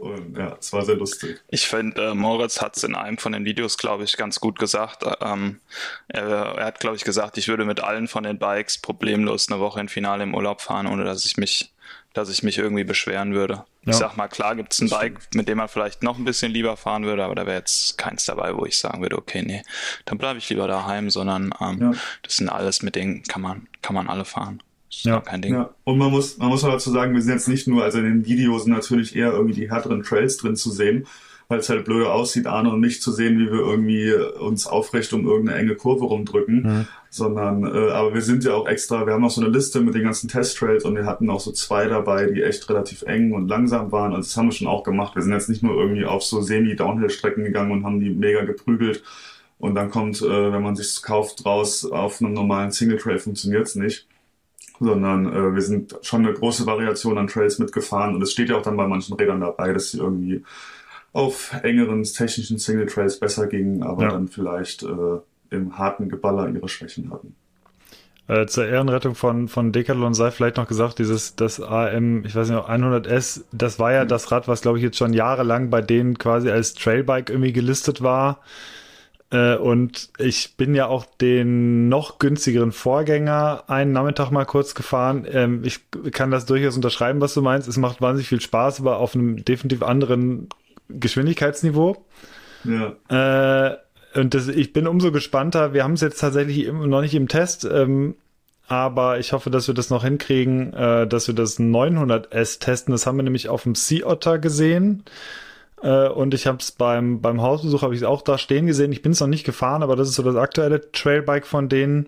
Speaker 2: Und ja, es war sehr lustig.
Speaker 3: Ich finde, äh, Moritz hat es in einem von den Videos, glaube ich, ganz gut gesagt. Äh, ähm, er, er, hat, glaube ich, gesagt, ich würde mit allen von den Bikes problemlos eine Woche im Finale im Urlaub fahren, ohne dass ich mich dass ich mich irgendwie beschweren würde. Ja. Ich sag mal, klar gibt es ein Bike, mit dem man vielleicht noch ein bisschen lieber fahren würde, aber da wäre jetzt keins dabei, wo ich sagen würde, okay, nee, dann bleibe ich lieber daheim, sondern ähm, ja. das sind alles, mit denen kann man, kann man alle fahren.
Speaker 2: Ja. kein Ding. Ja. Und man muss, man muss dazu sagen, wir sind jetzt nicht nur, also in den Videos sind natürlich eher irgendwie die härteren Trails drin zu sehen, weil es halt blöde aussieht, Arne und mich zu sehen, wie wir irgendwie uns aufrecht um irgendeine enge Kurve rumdrücken, mhm. sondern äh, aber wir sind ja auch extra, wir haben auch so eine Liste mit den ganzen Testtrails und wir hatten auch so zwei dabei, die echt relativ eng und langsam waren. Also das haben wir schon auch gemacht. Wir sind jetzt nicht nur irgendwie auf so semi-Downhill-Strecken gegangen und haben die mega geprügelt. Und dann kommt, äh, wenn man sich's kauft, raus, auf einem normalen Single-Trail funktioniert's nicht sondern äh, wir sind schon eine große Variation an Trails mitgefahren und es steht ja auch dann bei manchen Rädern dabei, dass sie irgendwie auf engeren technischen Single Trails besser gingen, aber ja. dann vielleicht äh, im harten Geballer ihre Schwächen hatten.
Speaker 1: Äh, zur Ehrenrettung von, von Decathlon sei vielleicht noch gesagt, dieses, das AM, ich weiß nicht, 100S, das war ja mhm. das Rad, was glaube ich jetzt schon jahrelang bei denen quasi als Trailbike irgendwie gelistet war. Äh, und ich bin ja auch den noch günstigeren Vorgänger einen Nachmittag mal kurz gefahren. Ähm, ich kann das durchaus unterschreiben, was du meinst. Es macht wahnsinnig viel Spaß, aber auf einem definitiv anderen Geschwindigkeitsniveau. Ja. Äh, und das, ich bin umso gespannter. Wir haben es jetzt tatsächlich noch nicht im Test, ähm, aber ich hoffe, dass wir das noch hinkriegen, äh, dass wir das 900S testen. Das haben wir nämlich auf dem Sea Otter gesehen. Äh, und ich habe es beim, beim Hausbesuch habe ich auch da stehen gesehen. Ich bin es noch nicht gefahren, aber das ist so das aktuelle Trailbike von denen.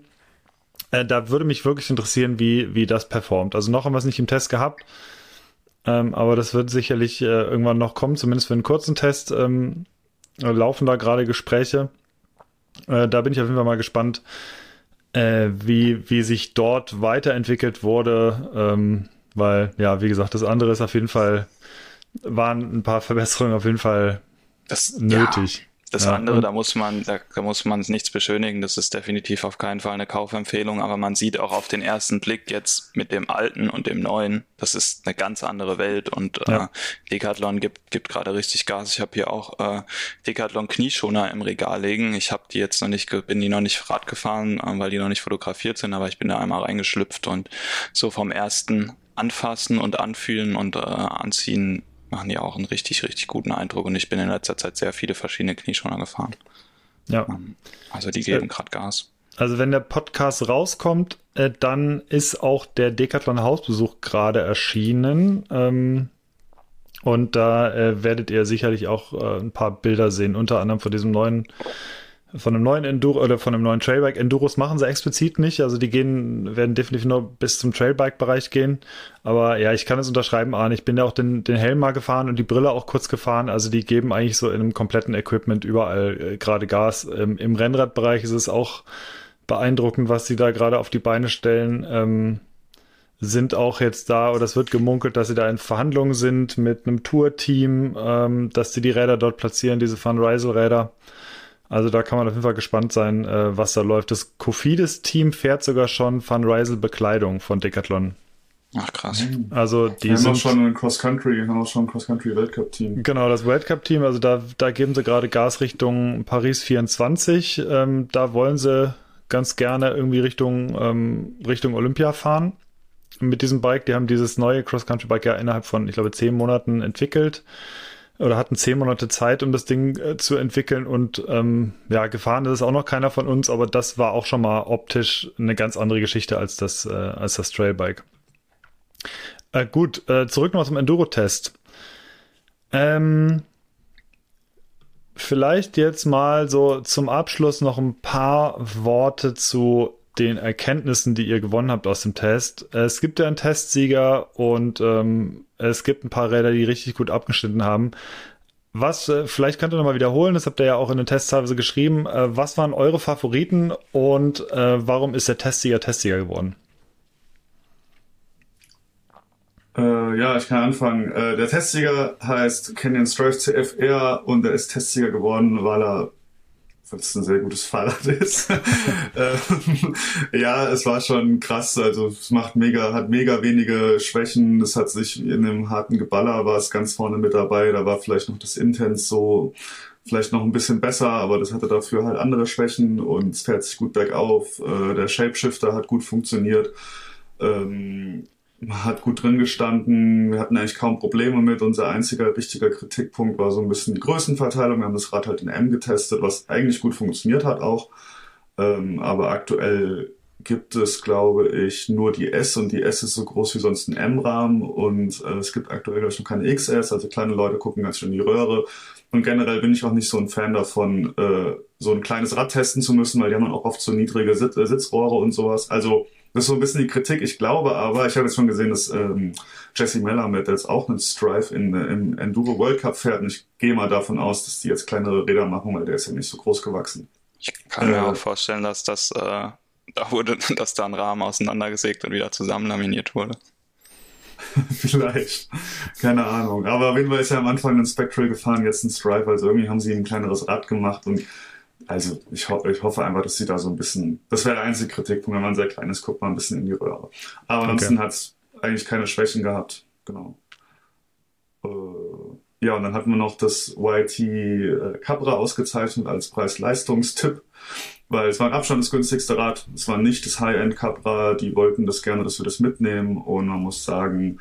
Speaker 1: Äh, da würde mich wirklich interessieren, wie, wie das performt. Also noch haben wir es nicht im Test gehabt. Ähm, aber das wird sicherlich äh, irgendwann noch kommen, zumindest für einen kurzen Test. Ähm, laufen da gerade Gespräche. Äh, da bin ich auf jeden Fall mal gespannt, äh, wie, wie sich dort weiterentwickelt wurde. Ähm, weil, ja, wie gesagt, das andere ist auf jeden Fall, waren ein paar Verbesserungen auf jeden Fall das, nötig.
Speaker 3: Ja. Das ja, andere, da muss man, da, da muss man nichts beschönigen. Das ist definitiv auf keinen Fall eine Kaufempfehlung, aber man sieht auch auf den ersten Blick jetzt mit dem alten und dem neuen, das ist eine ganz andere Welt und ja. äh, Decathlon gibt, gibt gerade richtig Gas. Ich habe hier auch äh, Decathlon Knieschoner im Regal liegen. Ich habe die jetzt noch nicht, bin die noch nicht Rad gefahren, äh, weil die noch nicht fotografiert sind, aber ich bin da einmal reingeschlüpft und so vom ersten Anfassen und Anfühlen und äh, Anziehen machen die auch einen richtig, richtig guten Eindruck und ich bin in letzter Zeit sehr viele verschiedene Knieschoner gefahren. Ja. Ähm, also die geben gerade Gas.
Speaker 1: Also wenn der Podcast rauskommt, äh, dann ist auch der Decathlon Hausbesuch gerade erschienen. Ähm, und da äh, werdet ihr sicherlich auch äh, ein paar Bilder sehen, unter anderem von diesem neuen von einem neuen Enduro oder von einem neuen Trailbike. Enduros machen sie explizit nicht. Also die gehen, werden definitiv nur bis zum Trailbike-Bereich gehen. Aber ja, ich kann es unterschreiben, Arne. Ich bin ja auch den, den Helm mal gefahren und die Brille auch kurz gefahren. Also die geben eigentlich so in einem kompletten Equipment überall äh, gerade Gas. Ähm, Im Rennradbereich ist es auch beeindruckend, was sie da gerade auf die Beine stellen. Ähm, sind auch jetzt da, oder es wird gemunkelt, dass sie da in Verhandlungen sind mit einem Tour-Team, ähm, dass sie die Räder dort platzieren, diese Van Rysel-Räder. Also da kann man auf jeden Fall gespannt sein, äh, was da läuft. Das Kofidis-Team fährt sogar schon Van Rysel Bekleidung von Decathlon.
Speaker 3: Ach krass.
Speaker 1: Also die
Speaker 2: wir
Speaker 1: sind
Speaker 2: haben auch schon ein Cross Country, haben auch schon ein Cross Country Weltcup Team.
Speaker 1: Genau, das Weltcup Team, also da, da geben sie gerade Gas Richtung Paris 24. Ähm, da wollen sie ganz gerne irgendwie Richtung ähm, Richtung Olympia fahren mit diesem Bike. Die haben dieses neue Cross Country Bike ja innerhalb von, ich glaube, zehn Monaten entwickelt oder hatten zehn Monate Zeit, um das Ding äh, zu entwickeln und ähm, ja, gefahren ist es auch noch keiner von uns, aber das war auch schon mal optisch eine ganz andere Geschichte als das, äh, als das Trailbike. Äh, gut, äh, zurück noch zum Enduro-Test. Ähm, vielleicht jetzt mal so zum Abschluss noch ein paar Worte zu den Erkenntnissen, die ihr gewonnen habt aus dem Test. Es gibt ja einen Testsieger und ähm, es gibt ein paar Räder, die richtig gut abgeschnitten haben. Was, äh, vielleicht könnt ihr nochmal wiederholen, das habt ihr ja auch in den Tests teilweise geschrieben. Äh, was waren eure Favoriten und äh, warum ist der Testsieger Testsieger geworden?
Speaker 2: Äh, ja, ich kann anfangen. Der Testsieger heißt Canyon Strive CFR und er ist Testsieger geworden, weil er weil es ein sehr gutes Fahrrad ist. *laughs* ähm, ja, es war schon krass. Also es macht mega, hat mega wenige Schwächen. Es hat sich in einem harten Geballer war es ganz vorne mit dabei. Da war vielleicht noch das Intense so vielleicht noch ein bisschen besser, aber das hatte dafür halt andere Schwächen und es fährt sich gut bergauf. Äh, der Shapeshifter hat gut funktioniert. Ähm, hat gut drin gestanden. Wir hatten eigentlich kaum Probleme mit. Unser einziger richtiger Kritikpunkt war so ein bisschen die Größenverteilung. Wir haben das Rad halt in M getestet, was eigentlich gut funktioniert hat auch. Ähm, aber aktuell gibt es, glaube ich, nur die S und die S ist so groß wie sonst ein M-Rahmen und äh, es gibt aktuell, glaube ich, noch keine XS, also kleine Leute gucken ganz schön in die Röhre. Und generell bin ich auch nicht so ein Fan davon, äh, so ein kleines Rad testen zu müssen, weil die haben dann auch oft so niedrige Sit Sitzrohre und sowas. Also das ist so ein bisschen die Kritik. Ich glaube aber, ich habe jetzt schon gesehen, dass ähm, Jesse Melamed jetzt auch einen Strive in, im Enduro World Cup fährt und ich gehe mal davon aus, dass die jetzt kleinere Räder machen, weil der ist ja nicht so groß gewachsen.
Speaker 3: Ich kann mir äh, auch vorstellen, dass das äh, da wurde, *laughs* dass da ein Rahmen auseinandergesägt und wieder zusammenlaminiert wurde. *laughs*
Speaker 2: Vielleicht. Keine Ahnung. Aber auf jeden Fall ist ja am Anfang ein Spectral gefahren, jetzt ein Stripe. Also irgendwie haben sie ein kleineres Rad gemacht und also ich, ho ich hoffe einfach, dass sie da so ein bisschen, das wäre der einzige Kritikpunkt, wenn man sehr klein ist, guckt man ein bisschen in die Röhre. Aber ansonsten okay. hat es eigentlich keine Schwächen gehabt. Genau. Äh, ja, und dann hatten wir noch das YT äh, Cabra ausgezeichnet als Preis-Leistungstipp weil es war ein Abstand das günstigste Rad. Es war nicht das High-End Capra. Die wollten das gerne, dass wir das mitnehmen. Und man muss sagen,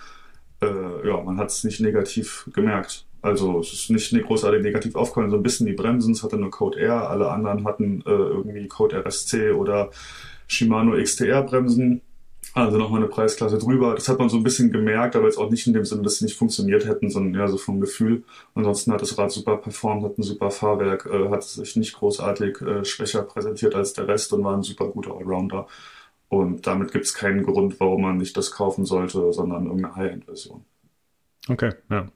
Speaker 2: äh, ja, man hat es nicht negativ gemerkt. Also es ist nicht großartig negativ aufgefallen, so ein bisschen die Bremsen, es hatte nur Code R, alle anderen hatten äh, irgendwie Code RSC oder Shimano XTR Bremsen. Also nochmal eine Preisklasse drüber. Das hat man so ein bisschen gemerkt, aber jetzt auch nicht in dem Sinne, dass sie nicht funktioniert hätten, sondern ja so vom Gefühl. Ansonsten hat das Rad super performt, hat ein super Fahrwerk, äh, hat sich nicht großartig äh, schwächer präsentiert als der Rest und war ein super guter Allrounder. Und damit gibt es keinen Grund, warum man nicht das kaufen sollte, sondern irgendeine High-End-Version.
Speaker 1: Okay, ja.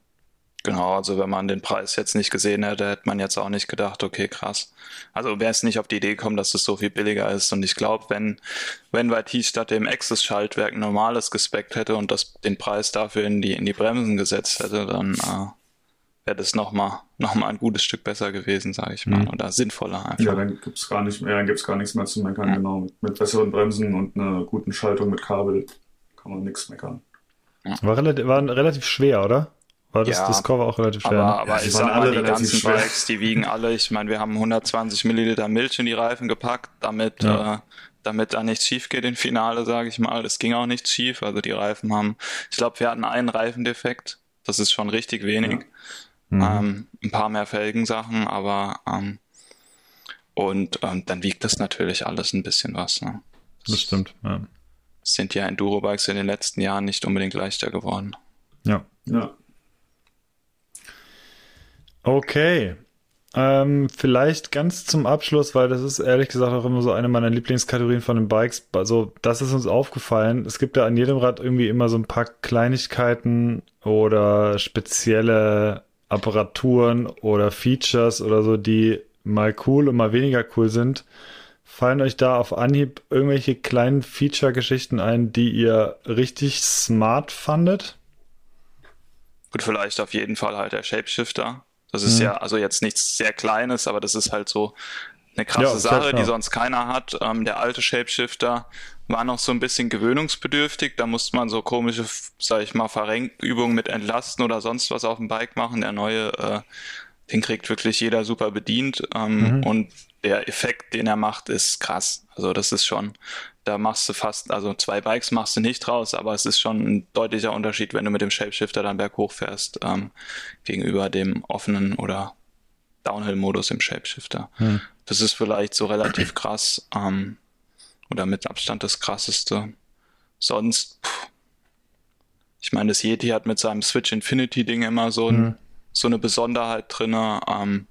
Speaker 3: Genau, also wenn man den Preis jetzt nicht gesehen hätte, hätte man jetzt auch nicht gedacht, okay, krass. Also wäre es nicht auf die Idee gekommen, dass es so viel billiger ist. Und ich glaube, wenn, wenn YT statt dem Access-Schaltwerk ein normales gespeckt hätte und das, den Preis dafür in die, in die Bremsen gesetzt hätte, dann äh, wäre das nochmal noch mal ein gutes Stück besser gewesen, sage ich mal. Mhm. Oder sinnvoller einfach.
Speaker 2: Ja, dann gibt's gar nicht mehr, dann gibt's gar nichts mehr zu meckern, mhm. genau. Mit, mit besseren Bremsen und einer guten Schaltung mit Kabel kann man nichts meckern.
Speaker 1: War, relativ, war relativ schwer, oder? War das, ja, das Cover auch relativ schwer?
Speaker 3: Aber, ne? aber ja, ich sag mal, die ganzen schwer. Bikes, die wiegen alle, ich meine, wir haben 120 Milliliter Milch in die Reifen gepackt, damit, ja. äh, damit da nichts schief geht im Finale, sage ich mal. Es ging auch nichts schief, also die Reifen haben, ich glaube, wir hatten einen Reifendefekt, das ist schon richtig wenig. Mhm. Ähm, ein paar mehr Felgensachen, aber ähm, und ähm, dann wiegt das natürlich alles ein bisschen was. Ne?
Speaker 1: Das, das stimmt, ja.
Speaker 3: Sind ja Enduro-Bikes in den letzten Jahren nicht unbedingt leichter geworden.
Speaker 1: Ja.
Speaker 2: Ja.
Speaker 1: Okay. Ähm, vielleicht ganz zum Abschluss, weil das ist ehrlich gesagt auch immer so eine meiner Lieblingskategorien von den Bikes. Also, das ist uns aufgefallen. Es gibt ja an jedem Rad irgendwie immer so ein paar Kleinigkeiten oder spezielle Apparaturen oder Features oder so, die mal cool und mal weniger cool sind. Fallen euch da auf Anhieb irgendwelche kleinen Feature-Geschichten ein, die ihr richtig smart fandet?
Speaker 3: Gut, vielleicht auf jeden Fall halt der Shapeshifter. Das ist mhm. ja also jetzt nichts sehr Kleines, aber das ist halt so eine krasse ja, Sache, die sonst keiner hat. Ähm, der alte Shapeshifter war noch so ein bisschen gewöhnungsbedürftig. Da musste man so komische, sag ich mal, Verrenkübungen mit Entlasten oder sonst was auf dem Bike machen. Der neue, äh, den kriegt wirklich jeder super bedient. Ähm, mhm. Und der Effekt, den er macht, ist krass. Also das ist schon da machst du fast, also zwei Bikes machst du nicht raus, aber es ist schon ein deutlicher Unterschied, wenn du mit dem Shapeshifter dann berghoch fährst, ähm, gegenüber dem offenen oder Downhill-Modus im Shapeshifter. Hm. Das ist vielleicht so relativ krass, ähm, oder mit Abstand das krasseste. Sonst, pff, ich meine, das Yeti hat mit seinem Switch Infinity Ding immer so, ein, hm. so eine Besonderheit drinne. Ähm,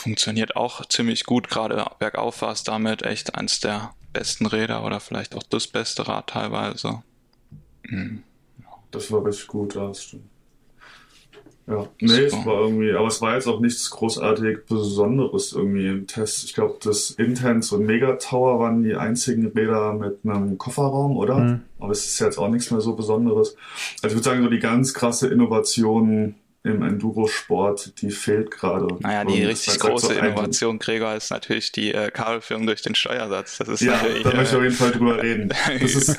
Speaker 3: funktioniert auch ziemlich gut. Gerade bergauf war es damit echt eins der besten Räder oder vielleicht auch das beste Rad teilweise.
Speaker 2: Mhm. Das war richtig gut, das stimmt. Ja, nee, so. es war irgendwie, aber es war jetzt auch nichts großartig Besonderes irgendwie im Test. Ich glaube, das Intense und Mega Tower waren die einzigen Räder mit einem Kofferraum, oder? Mhm. Aber es ist jetzt auch nichts mehr so Besonderes. Also ich würde sagen, so die ganz krasse Innovation im Enduro-Sport, die fehlt gerade.
Speaker 3: Naja, die richtig große so Innovation, Gregor, ist natürlich die äh, Kabelführung durch den Steuersatz. Das ist
Speaker 2: ja,
Speaker 3: natürlich,
Speaker 2: da äh, möchte ich auf jeden Fall drüber reden. *laughs* Das ist,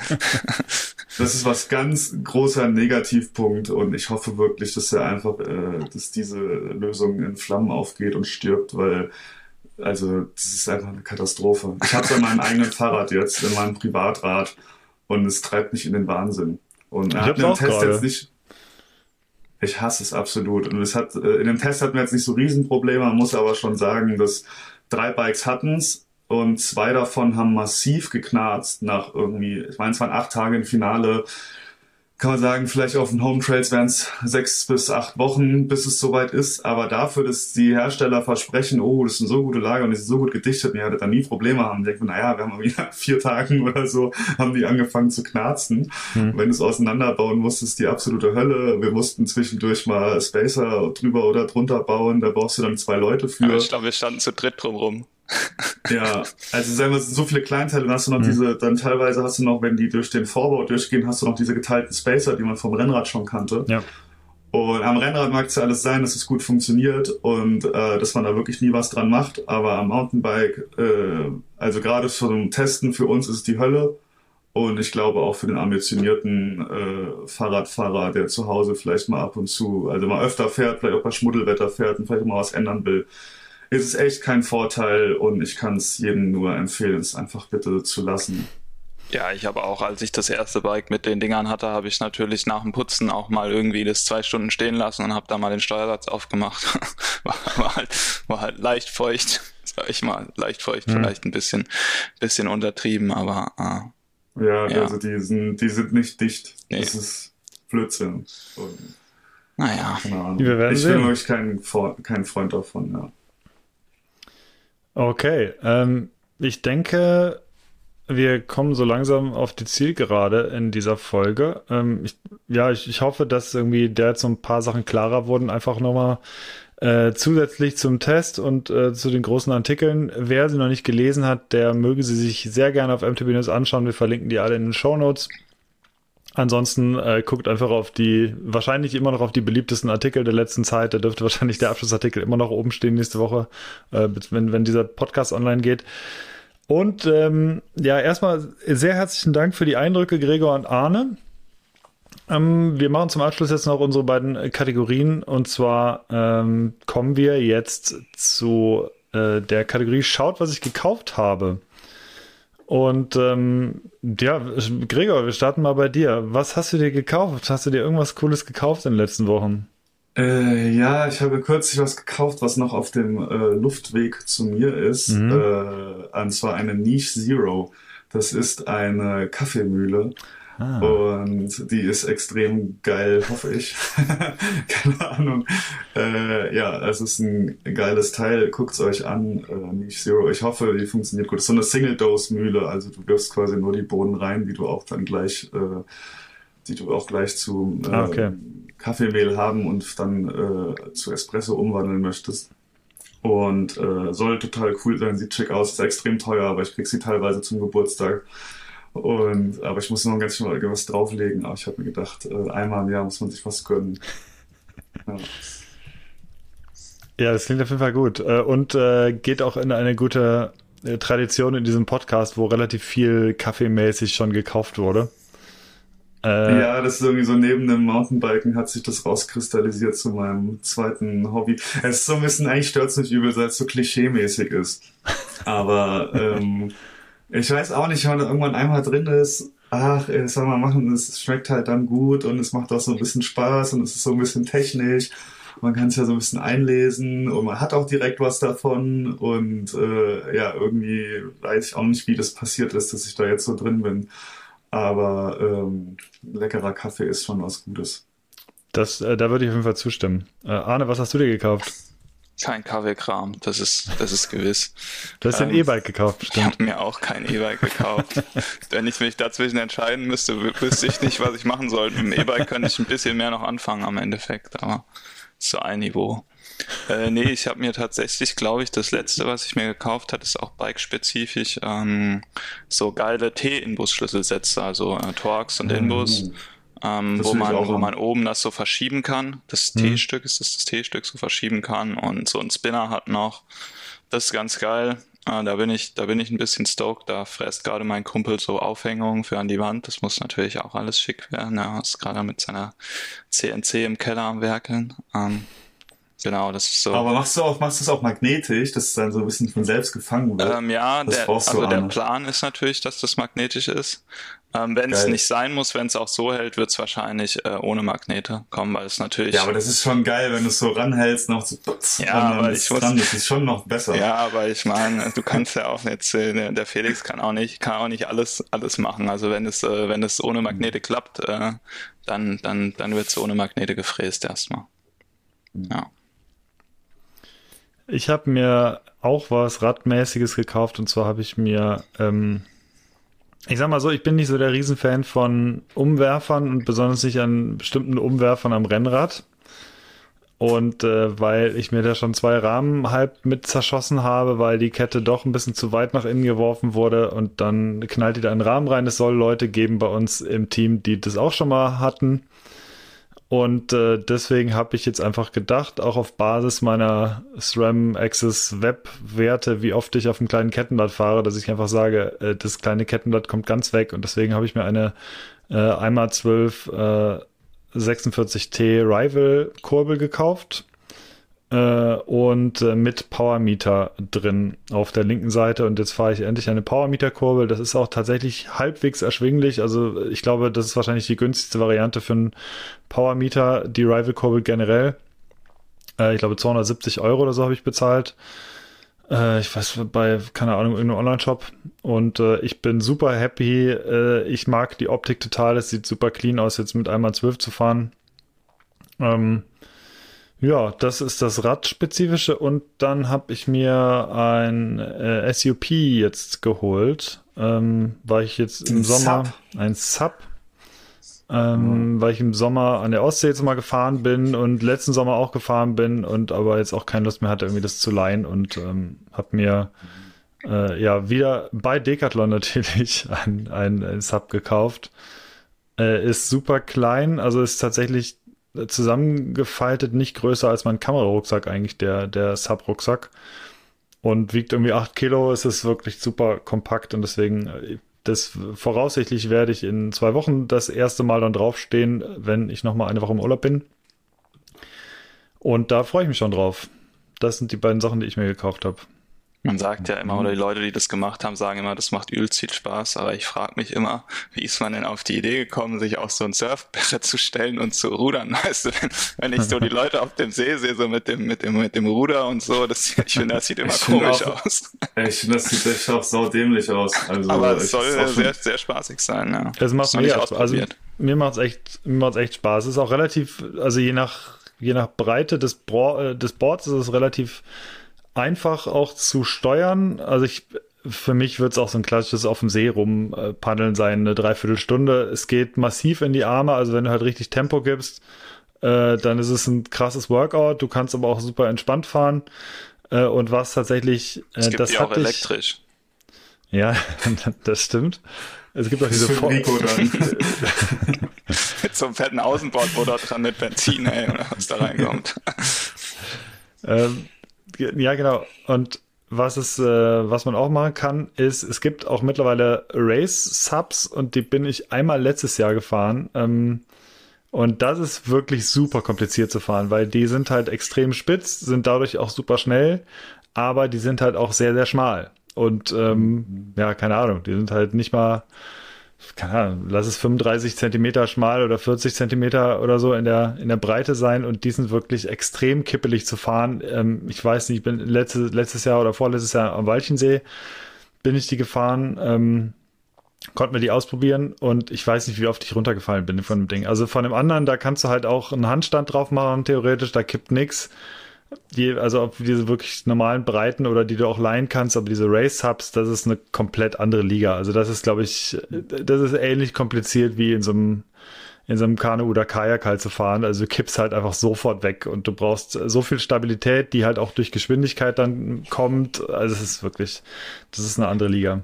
Speaker 2: das ist was ganz großer Negativpunkt und ich hoffe wirklich, dass er einfach, äh, dass diese Lösung in Flammen aufgeht und stirbt, weil also das ist einfach eine Katastrophe. Ich habe es an meinem *laughs* eigenen Fahrrad jetzt, in meinem Privatrad und es treibt mich in den Wahnsinn. Und
Speaker 1: Ich
Speaker 2: er hat
Speaker 1: auch
Speaker 2: Test
Speaker 1: gerade.
Speaker 2: jetzt nicht. Ich hasse es absolut. Und es hat, äh, in dem Test hatten wir jetzt nicht so Riesenprobleme. Man muss aber schon sagen, dass drei Bikes hatten's und zwei davon haben massiv geknarzt nach irgendwie, ich meine, es waren acht Tage im Finale. Kann man sagen, vielleicht auf den Home Trails wären es sechs bis acht Wochen, bis es soweit ist. Aber dafür, dass die Hersteller versprechen, oh, das ist eine so gute Lage und die sind so gut gedichtet, ihr werdet da nie Probleme haben. Denkt man, naja, wir haben irgendwie nach *laughs* vier Tagen oder so, haben die angefangen zu knarzen.
Speaker 1: Hm.
Speaker 2: Wenn du es auseinanderbauen musst, ist die absolute Hölle. Wir mussten zwischendurch mal Spacer drüber oder drunter bauen. Da brauchst du dann zwei Leute für.
Speaker 3: Aber ich glaube, wir standen zu dritt drumrum.
Speaker 2: Ja, also sagen wir, es sind so viele Kleinteile, dann hast du noch
Speaker 1: Mhm.
Speaker 2: diese, dann teilweise hast du noch, wenn die durch den Vorbau durchgehen, hast du noch diese geteilten Spacer, die man vom Rennrad schon kannte.
Speaker 1: Ja.
Speaker 2: Und am Rennrad mag es ja alles sein, dass es gut funktioniert und äh, dass man da wirklich nie was dran macht, aber am Mountainbike, äh, also gerade zum Testen für uns ist es die Hölle und ich glaube auch für den ambitionierten äh, Fahrradfahrer, der zu Hause vielleicht mal ab und zu, also mal öfter fährt, vielleicht auch bei Schmuddelwetter fährt und vielleicht mal was ändern will, ist es echt kein Vorteil und ich kann es jedem nur empfehlen, es einfach bitte zu lassen.
Speaker 3: Ja, ich habe auch, als ich das erste Bike mit den Dingern hatte, habe ich natürlich nach dem Putzen auch mal irgendwie das zwei Stunden stehen lassen und habe da mal den Steuersatz aufgemacht. *laughs* war, war, halt, war halt leicht feucht, *laughs* sag ich mal, leicht feucht,
Speaker 1: Mhm.
Speaker 3: vielleicht ein bisschen, bisschen untertrieben, aber äh,
Speaker 2: Ja,
Speaker 3: Ja.
Speaker 2: also die sind, die sind nicht dicht.
Speaker 3: Nee.
Speaker 2: Das ist Blödsinn. Und,
Speaker 3: naja.
Speaker 1: Wir werden
Speaker 2: ich bin
Speaker 1: sehen.
Speaker 2: wirklich kein, kein Freund davon, ja.
Speaker 1: Okay, ähm, ich denke, wir kommen so langsam auf die Zielgerade in dieser Folge. Ähm, ich, ja, ich, ich hoffe, dass irgendwie da jetzt so ein paar Sachen klarer wurden. Einfach nochmal äh, zusätzlich zum Test und äh, zu den großen Artikeln. Wer sie noch nicht gelesen hat, der möge sie sich sehr gerne auf MTB News anschauen. Wir verlinken die alle in den Show Notes. Ansonsten äh, guckt einfach auf die, wahrscheinlich immer noch auf die beliebtesten Artikel der letzten Zeit. Da dürfte *laughs* wahrscheinlich der Abschlussartikel immer noch oben stehen nächste Woche, äh, wenn, wenn dieser Podcast online geht. Und ähm, ja, erstmal sehr herzlichen Dank für die Eindrücke, Gregor und Arne. Ähm, wir machen zum Abschluss jetzt noch unsere beiden Kategorien. Und zwar ähm, kommen wir jetzt zu äh, der Kategorie Schaut, was ich gekauft habe. Und ähm, ja, Gregor, wir starten mal bei dir. Was hast du dir gekauft? Hast du dir irgendwas Cooles gekauft in den letzten Wochen?
Speaker 2: Äh, ja, ich habe kürzlich was gekauft, was noch auf dem äh, Luftweg zu mir ist.
Speaker 1: Mhm.
Speaker 2: Äh, und zwar eine Niche Zero. Das ist eine Kaffeemühle.
Speaker 1: Ah.
Speaker 2: Und die ist extrem geil, hoffe ich. *laughs* Keine Ahnung. Äh, ja, es ist ein geiles Teil. Guckt's euch an. Äh, Niche Zero. Ich hoffe, die funktioniert gut. Es ist so eine Single-Dose-Mühle. Also du wirfst quasi nur die Bohnen rein, die du auch dann gleich, äh, die du auch gleich zu äh,
Speaker 1: Ah, okay.
Speaker 2: Kaffeemehl haben und dann äh, zu Espresso umwandeln möchtest. Und äh, soll total cool sein, sieht schick aus, ist extrem teuer, aber ich krieg sie teilweise zum Geburtstag. Und aber ich muss noch ganz schön was drauflegen. Aber ich habe mir gedacht, äh, einmal im Jahr muss man sich was gönnen. Ja.
Speaker 1: Ja, das klingt auf jeden Fall gut. Äh, Und äh, geht auch in eine gute Tradition in diesem Podcast, wo relativ viel kaffeemäßig schon gekauft wurde. Äh,
Speaker 2: ja, das ist irgendwie so neben dem Mountainbiken hat sich das rauskristallisiert zu meinem zweiten Hobby. Es ist so ein bisschen, eigentlich stört's nicht übel, weil es so klischee-mäßig ist. Aber ähm, ich weiß auch nicht, wenn man irgendwann einmal drin ist, ach, was soll man machen, es schmeckt halt dann gut und es macht auch so ein bisschen Spaß und es ist so ein bisschen technisch. Man kann es ja so ein bisschen einlesen und man hat auch direkt was davon und äh, ja, irgendwie weiß ich auch nicht, wie das passiert ist, dass ich da jetzt so drin bin. Aber ähm, leckerer Kaffee ist schon was Gutes.
Speaker 1: Das, äh, da würde ich auf jeden Fall zustimmen. Äh, Arne, was hast du dir gekauft?
Speaker 3: Kein Kaffeekram, das ist, das ist gewiss.
Speaker 1: Du hast dir ein
Speaker 3: Ähm,
Speaker 1: E-Bike gekauft,
Speaker 3: Ich
Speaker 1: stimmt.
Speaker 3: habe mir auch kein E-Bike gekauft. *laughs* Wenn ich mich dazwischen entscheiden müsste, wü- wüsste ich nicht, was ich machen soll. Mit dem E-Bike könnte ich ein bisschen mehr noch anfangen am Endeffekt, aber so ein Niveau. Äh, nee, ich habe mir tatsächlich, glaube ich, das letzte, was ich mir gekauft habe, ist auch bike-spezifisch, ähm, so geile T-Inbus-Schlüsselsätze, also äh, Torx und Inbus, ähm, wo, man, wo man oben das so verschieben kann. Das
Speaker 1: Mhm.
Speaker 3: T-Stück ist das, das T-Stück so verschieben kann und so ein Spinner hat noch. Das ist ganz geil. Äh, da bin ich, da bin ich ein bisschen stoked. Da fräst gerade mein Kumpel so Aufhängungen für an die Wand. Das muss natürlich auch alles schick werden. Er ist gerade mit seiner CNC im Keller am Werkeln. Ähm, Genau, das ist so.
Speaker 2: Aber machst du auch, machst du es auch magnetisch, dass es dann so ein bisschen von selbst gefangen wird?
Speaker 3: Ähm, ja, der, also der Plan ist natürlich, dass das magnetisch ist. Ähm, wenn es nicht sein muss, wenn es auch so hält, wird es wahrscheinlich äh, ohne Magnete kommen, weil es natürlich.
Speaker 2: Ja, aber das ist schon geil, wenn du es so ranhältst, noch so
Speaker 3: ja, aber ich muss,
Speaker 2: dran, das ist schon noch besser.
Speaker 3: Ja, aber ich meine, du kannst ja auch jetzt, äh, der Felix kann auch nicht, kann auch nicht alles, alles machen. Also wenn es, äh, wenn es ohne Magnete klappt, äh, dann, dann, dann wird es ohne Magnete gefräst erstmal. Ja.
Speaker 1: Ich habe mir auch was Radmäßiges gekauft und zwar habe ich mir, ähm, ich sag mal so, ich bin nicht so der Riesenfan von Umwerfern und besonders nicht an bestimmten Umwerfern am Rennrad. Und äh, weil ich mir da schon zwei Rahmen halb mit zerschossen habe, weil die Kette doch ein bisschen zu weit nach innen geworfen wurde und dann knallt die da in den Rahmen rein. Es soll Leute geben bei uns im Team, die das auch schon mal hatten. Und äh, deswegen habe ich jetzt einfach gedacht, auch auf Basis meiner SRAM Access Web Werte, wie oft ich auf einem kleinen Kettenblatt fahre, dass ich einfach sage, äh, das kleine Kettenblatt kommt ganz weg. Und deswegen habe ich mir eine äh, 1x12 äh, 46T Rival Kurbel gekauft und äh, mit Powermeter drin auf der linken Seite. Und jetzt fahre ich endlich eine Powermeter-Kurbel. Das ist auch tatsächlich halbwegs erschwinglich. Also ich glaube, das ist wahrscheinlich die günstigste Variante für einen Powermeter, die Rival-Kurbel generell. Äh, ich glaube, 270 Euro oder so habe ich bezahlt. Äh, ich weiß, bei, keine Ahnung, irgendeinem Online-Shop. Und äh, ich bin super happy. Äh, ich mag die Optik total. Es sieht super clean aus, jetzt mit einmal 12 zu fahren. Ähm, ja, das ist das Radspezifische und dann habe ich mir ein äh, SUP jetzt geholt, ähm, weil ich jetzt im ein Sommer Sub. ein Sub, ähm, mhm. weil ich im Sommer an der Ostsee jetzt mal gefahren bin und letzten Sommer auch gefahren bin und aber jetzt auch keine Lust mehr hatte, irgendwie das zu leihen und ähm, habe mir äh, ja wieder bei Decathlon natürlich *laughs* ein, ein, ein Sub gekauft. Äh, ist super klein, also ist tatsächlich zusammengefaltet, nicht größer als mein Kamerarucksack eigentlich, der, der Sub-Rucksack. Und wiegt irgendwie 8 Kilo, es ist wirklich super kompakt und deswegen, äh, das voraussichtlich werde ich in zwei Wochen das erste Mal dann draufstehen, wenn ich nochmal eine Woche im Urlaub bin. Und da freue ich mich schon drauf. Das sind die beiden Sachen, die ich mir gekauft habe.
Speaker 3: Man sagt ja immer, oder die Leute, die das gemacht haben, sagen immer, das macht übelst viel Spaß, aber ich frage mich immer, wie ist man denn auf die Idee gekommen, sich auf so ein Surfbrett zu stellen und zu rudern? *laughs* Weißt du, wenn, wenn ich so die Leute auf dem See sehe, so mit dem, mit dem, mit dem Ruder und so, das, ich finde, das sieht immer ich komisch auch, aus.
Speaker 2: Ich finde, das sieht echt auch saudämlich aus. Also,
Speaker 3: aber es soll sehr, sehr spaßig sein, ja.
Speaker 1: Das macht mir, also, mir macht's echt, mir macht's echt Spaß. Es ist auch relativ, also je nach, je nach Breite des, Bo äh, des Boards ist es relativ, einfach auch zu steuern. Also ich, für mich wird es auch so ein klassisches auf dem See rumpaddeln sein, eine Dreiviertelstunde. Es geht massiv in die Arme, also wenn du halt richtig Tempo gibst, äh, dann ist es ein krasses Workout. Du kannst aber auch super entspannt fahren. Äh, und was tatsächlich,
Speaker 3: äh, es gibt das hat auch elektrisch.
Speaker 1: Ja, *laughs* das stimmt. Es gibt auch diese Form. *laughs* mit
Speaker 3: so einem fetten Außenbordmotor dran mit Benzin, ey, oder was da reinkommt.
Speaker 1: ähm, ja, genau. Und was es, äh, was man auch machen kann, ist, es gibt auch mittlerweile Race-Subs und die bin ich einmal letztes Jahr gefahren. Ähm, und das ist wirklich super kompliziert zu fahren, weil die sind halt extrem spitz, sind dadurch auch super schnell, aber die sind halt auch sehr, sehr schmal. Und ähm, ja, keine Ahnung, die sind halt nicht mal keine Ahnung, lass es 35 Zentimeter schmal oder 40 Zentimeter oder so in der, in der Breite sein und die sind wirklich extrem kippelig zu fahren. Ähm, ich weiß nicht, ich bin letztes, letztes Jahr oder vorletztes Jahr am Walchensee bin ich die gefahren, ähm, konnten wir die ausprobieren und ich weiß nicht, wie oft ich runtergefallen bin von dem Ding. Also von dem anderen, da kannst du halt auch einen Handstand drauf machen, theoretisch, da kippt nix die, also ob diese wirklich normalen Breiten oder die du auch leihen kannst, aber diese Race Hubs, das ist eine komplett andere Liga. Also das ist, glaube ich, das ist ähnlich kompliziert wie in so einem in so einem Kanu oder Kajak halt zu fahren. Also du kippst halt einfach sofort weg und du brauchst so viel Stabilität, die halt auch durch Geschwindigkeit dann kommt. Also es ist wirklich, das ist eine andere Liga.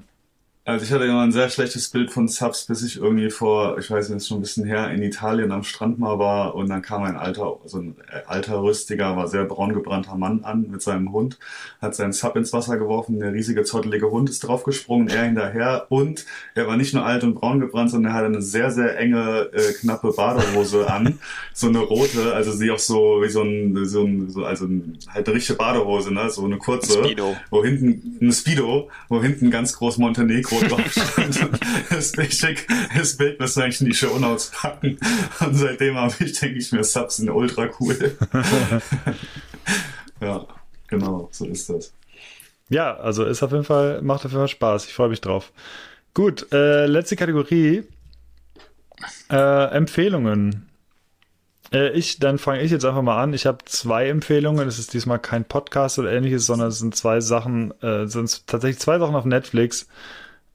Speaker 2: Also ich hatte immer ein sehr schlechtes Bild von Subs, bis ich irgendwie vor, ich weiß nicht, schon ein bisschen her, in Italien am Strand mal war und dann kam ein alter, so ein äh, alter, rüstiger, war sehr braun gebrannter Mann an mit seinem Hund, hat seinen Sub ins Wasser geworfen, der riesige, zottelige Hund ist draufgesprungen, er hinterher und er war nicht nur alt und braun gebrannt, sondern er hatte eine sehr, sehr enge, äh, knappe Badehose an, so eine rote, also sie auch so wie so ein, so ein, so, also ein, halt eine richtige Badehose, ne, so eine kurze, Speedo. wo hinten, ein Speedo, wo hinten ganz groß Montenegro Foto *laughs* das Bild, das Bild müssen wir eigentlich in die Show Notes packen. Und seitdem habe ich, denke ich mir, Subs sind ultra cool. *laughs* ja, genau, so ist das.
Speaker 1: Ja, also ist auf jeden Fall, macht auf jeden Fall Spaß. Ich freue mich drauf. Gut, äh, letzte Kategorie. Äh, Empfehlungen. Äh, ich, dann fange ich jetzt einfach mal an. Ich habe zwei Empfehlungen. Es ist diesmal kein Podcast oder ähnliches, sondern es sind zwei Sachen, äh, sind tatsächlich zwei Sachen auf Netflix.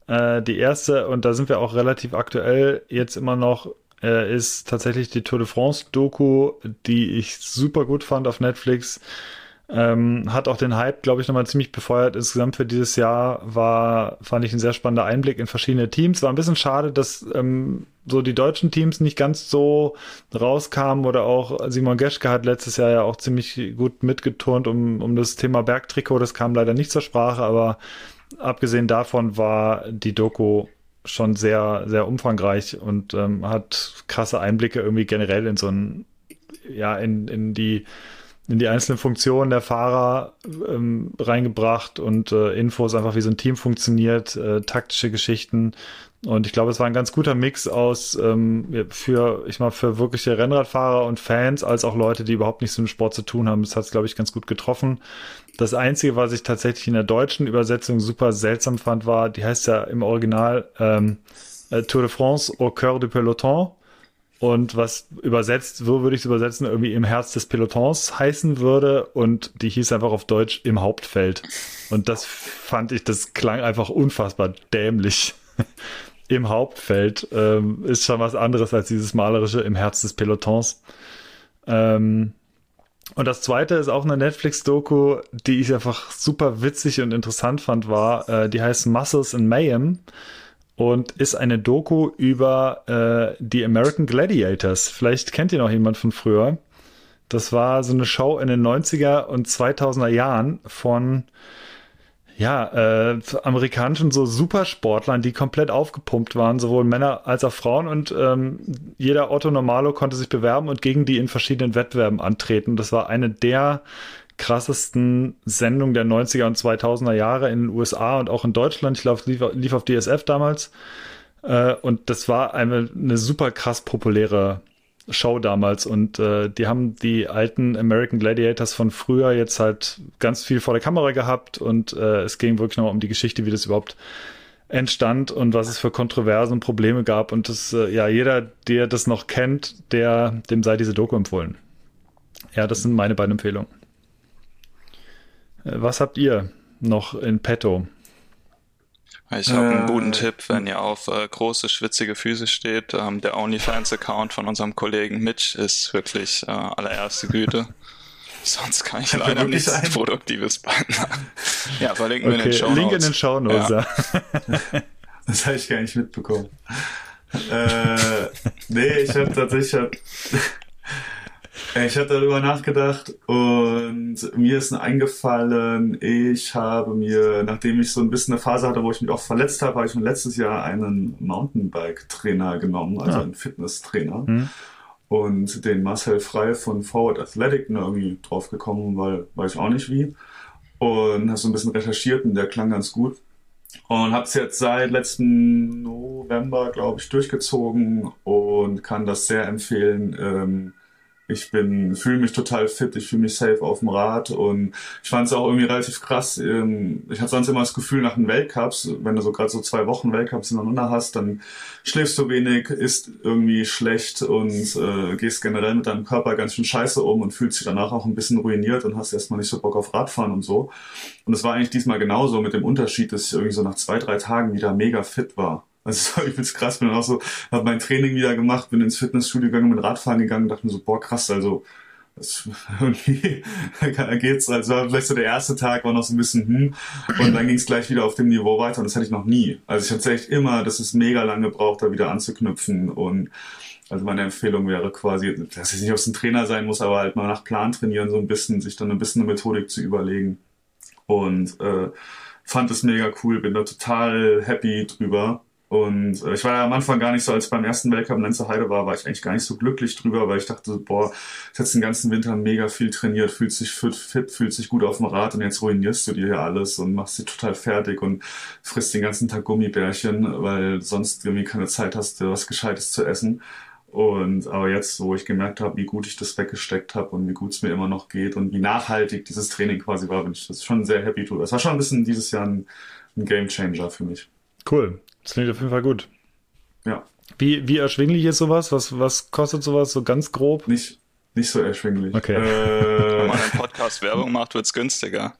Speaker 1: Äh, die erste, und da sind wir auch relativ aktuell jetzt immer noch, äh, ist tatsächlich die Tour de France Doku, die ich super gut fand auf Netflix. Ähm, hat auch den Hype, glaube ich, nochmal ziemlich befeuert. Insgesamt für dieses Jahr war, fand ich ein sehr spannender Einblick in verschiedene Teams. War ein bisschen schade, dass ähm, so die deutschen Teams nicht ganz so rauskamen oder auch Simon Geschke hat letztes Jahr ja auch ziemlich gut mitgeturnt um, um das Thema Bergtrikot. Das kam leider nicht zur Sprache, aber abgesehen davon war die Doku schon sehr, sehr umfangreich und ähm, hat krasse Einblicke irgendwie generell in so ein, ja, in, in die, in die einzelnen Funktionen der Fahrer ähm, reingebracht und äh, Infos einfach, wie so ein Team funktioniert, äh, taktische Geschichten. Und ich glaube, es war ein ganz guter Mix aus ähm, für, ich mal, für wirkliche Rennradfahrer und Fans, als auch Leute, die überhaupt nichts mit dem Sport zu tun haben. Das hat es, glaube ich, ganz gut getroffen. Das Einzige, was ich tatsächlich in der deutschen Übersetzung super seltsam fand, war, die heißt ja im Original ähm, äh, Tour de France au cœur du peloton. Und was übersetzt, so würde ich es übersetzen, irgendwie im Herz des Pelotons heißen würde. Und die hieß einfach auf Deutsch im Hauptfeld. Und das fand ich, das klang einfach unfassbar dämlich. *laughs* Im Hauptfeld ähm, ist schon was anderes als dieses malerische im Herz des Pelotons. Ähm, und das zweite ist auch eine Netflix-Doku, die ich einfach super witzig und interessant fand, war, äh, die heißt Muscles in Mayhem und ist eine Doku über äh, die American Gladiators. Vielleicht kennt ihr noch jemand von früher. Das war so eine Show in den 90er und 2000er Jahren von ja, äh, amerikanischen so Supersportlern, die komplett aufgepumpt waren, sowohl Männer als auch Frauen und ähm, jeder Otto Normalo konnte sich bewerben und gegen die in verschiedenen Wettbewerben antreten. Das war eine der krassesten Sendungen der 90er und 2000er Jahre in den USA und auch in Deutschland. Ich glaube, lief, lief auf DSF damals. Äh, und das war eine, eine super krass populäre Show damals und äh, die haben die alten American Gladiators von früher jetzt halt ganz viel vor der Kamera gehabt und äh, es ging wirklich noch um die Geschichte, wie das überhaupt entstand und was es für Kontroversen und Probleme gab und das äh, ja jeder, der das noch kennt, der dem sei diese Doku empfohlen. Ja, das sind meine beiden Empfehlungen. Äh, was habt ihr noch in petto?
Speaker 3: Ich habe einen guten äh, Tipp, wenn ihr auf äh, große, schwitzige Füße steht. Ähm, der OnlyFans-Account von unserem Kollegen Mitch ist wirklich äh, allererste Güte. *laughs* Sonst kann ich leider nichts ein? Produktives beitragen. *laughs*
Speaker 1: Ja, verlinken okay, wir in den Show Notes. Link in den Show Notes. Ja. *laughs*
Speaker 2: das habe ich gar nicht mitbekommen. äh, nee, ich habe tatsächlich ich habe darüber nachgedacht und mir ist eingefallen, ich habe mir, nachdem ich so ein bisschen eine Phase hatte, wo ich mich auch verletzt habe, habe ich mir letztes Jahr einen Mountainbike-Trainer genommen, also ja. einen Fitnesstrainer. Mhm. Und den Marcel Frei von Forward Athletic ne, irgendwie drauf gekommen, weil weiß ich auch nicht wie. Und habe so ein bisschen recherchiert und der klang ganz gut. Und habe es jetzt seit letzten November, glaube ich, durchgezogen und kann das sehr empfehlen. Ähm, ich bin, fühle mich total fit, ich fühle mich safe auf dem Rad und ich fand es auch irgendwie relativ krass. Ähm, ich habe sonst immer das Gefühl nach den Weltcups, wenn du so gerade so zwei Wochen Weltcups ineinander hast, dann schläfst du wenig, isst irgendwie schlecht und äh, gehst generell mit deinem Körper ganz schön scheiße um und fühlst dich danach auch ein bisschen ruiniert und hast erstmal nicht so Bock auf Radfahren und so. Und es war eigentlich diesmal genauso mit dem Unterschied, dass ich irgendwie so nach zwei, drei Tagen wieder mega fit war. Also *laughs* ich find's krass, bin auch so, habe mein Training wieder gemacht, bin ins Fitnessstudio gegangen, bin Radfahren gegangen, dachte mir so, boah krass, also das, *laughs* irgendwie geht's, also vielleicht so der erste Tag war noch so ein bisschen hm und dann ging es gleich wieder auf dem Niveau weiter und das hatte ich noch nie. Also ich habe echt immer, das ist mega lange gebraucht, da wieder anzuknüpfen und also meine Empfehlung wäre quasi, dass es nicht aus dem Trainer sein muss, aber halt mal nach Plan trainieren, so ein bisschen, sich dann ein bisschen eine Methodik zu überlegen. Und äh, fand es mega cool, bin da total happy drüber. Und äh, ich war ja am Anfang gar nicht so, als beim ersten Weltcup in Lenzer Heide war, war ich eigentlich gar nicht so glücklich drüber, weil ich dachte, boah, ich jetzt den ganzen Winter mega viel trainiert, fühlt sich fit, fit, fühlt sich gut auf dem Rad und jetzt ruinierst du dir hier alles und machst dich total fertig und frisst den ganzen Tag Gummibärchen, weil sonst irgendwie keine Zeit hast, dir was Gescheites zu essen. Und aber jetzt, wo ich gemerkt habe, wie gut ich das weggesteckt habe und wie gut es mir immer noch geht und wie nachhaltig dieses Training quasi war, bin ich das schon sehr happy drüber. Es war schon ein bisschen dieses Jahr ein, ein Game Changer für mich.
Speaker 1: Cool. Das klingt auf jeden Fall gut.
Speaker 2: Ja.
Speaker 1: Wie, wie erschwinglich ist sowas? Was, was kostet sowas so ganz grob?
Speaker 2: Nicht, nicht so erschwinglich.
Speaker 1: Okay. *laughs*
Speaker 3: Wenn
Speaker 2: Äh,
Speaker 3: man einen Podcast Werbung macht, wird's günstiger.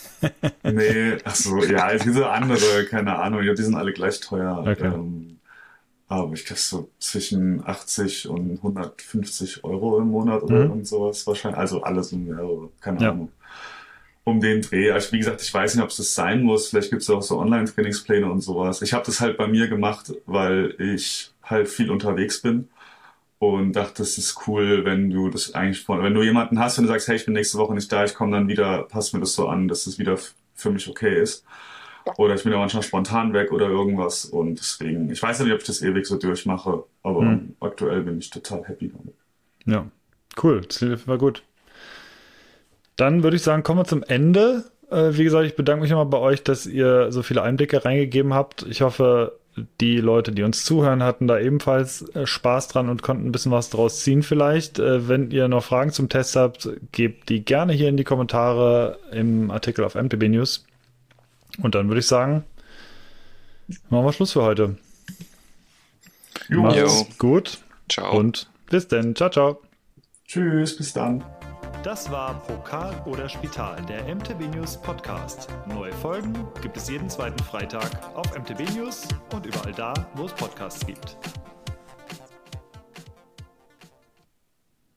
Speaker 3: *laughs*
Speaker 2: nee, ach so, ja, diese andere, keine Ahnung, ja, die sind alle gleich teuer.
Speaker 1: Okay.
Speaker 2: Ähm, aber ich glaube so zwischen 80 und 150 Euro im Monat oder
Speaker 1: Mhm.
Speaker 2: irgend sowas wahrscheinlich. Also alles um mehrere, keine
Speaker 1: Ja.
Speaker 2: Ahnung. Um den Dreh. Also wie gesagt, ich weiß nicht, ob es das sein muss. Vielleicht gibt es auch so Online-Trainingspläne und sowas. Ich habe das halt bei mir gemacht, weil ich halt viel unterwegs bin und dachte, es ist cool, wenn du das eigentlich von, wenn du jemanden hast, wenn du sagst, hey, ich bin nächste Woche nicht da, ich komme dann wieder, passt mir das so an, dass es wieder f- für mich okay ist. Oder ich bin ja manchmal spontan weg oder irgendwas und deswegen, ich weiß ja nicht, ob ich das ewig so durchmache, aber
Speaker 1: Hm.
Speaker 2: aktuell bin ich total happy damit.
Speaker 1: Ja, cool. Das Fall gut. Dann würde ich sagen, kommen wir zum Ende. Äh, wie gesagt, ich bedanke mich nochmal bei euch, dass ihr so viele Einblicke reingegeben habt. Ich hoffe, die Leute, die uns zuhören, hatten da ebenfalls äh, Spaß dran und konnten ein bisschen was draus ziehen vielleicht. Äh, wenn ihr noch Fragen zum Test habt, gebt die gerne hier in die Kommentare im Artikel auf MTB News. Und dann würde ich sagen, machen wir Schluss für heute.
Speaker 2: Jo.
Speaker 1: Macht's gut
Speaker 3: Ciao.
Speaker 1: und bis dann. Ciao, ciao.
Speaker 2: Tschüss, bis dann.
Speaker 1: Das war Pokal oder Spital, der MTB News Podcast. Neue Folgen gibt es jeden zweiten Freitag auf MTB News und überall da, wo es Podcasts gibt.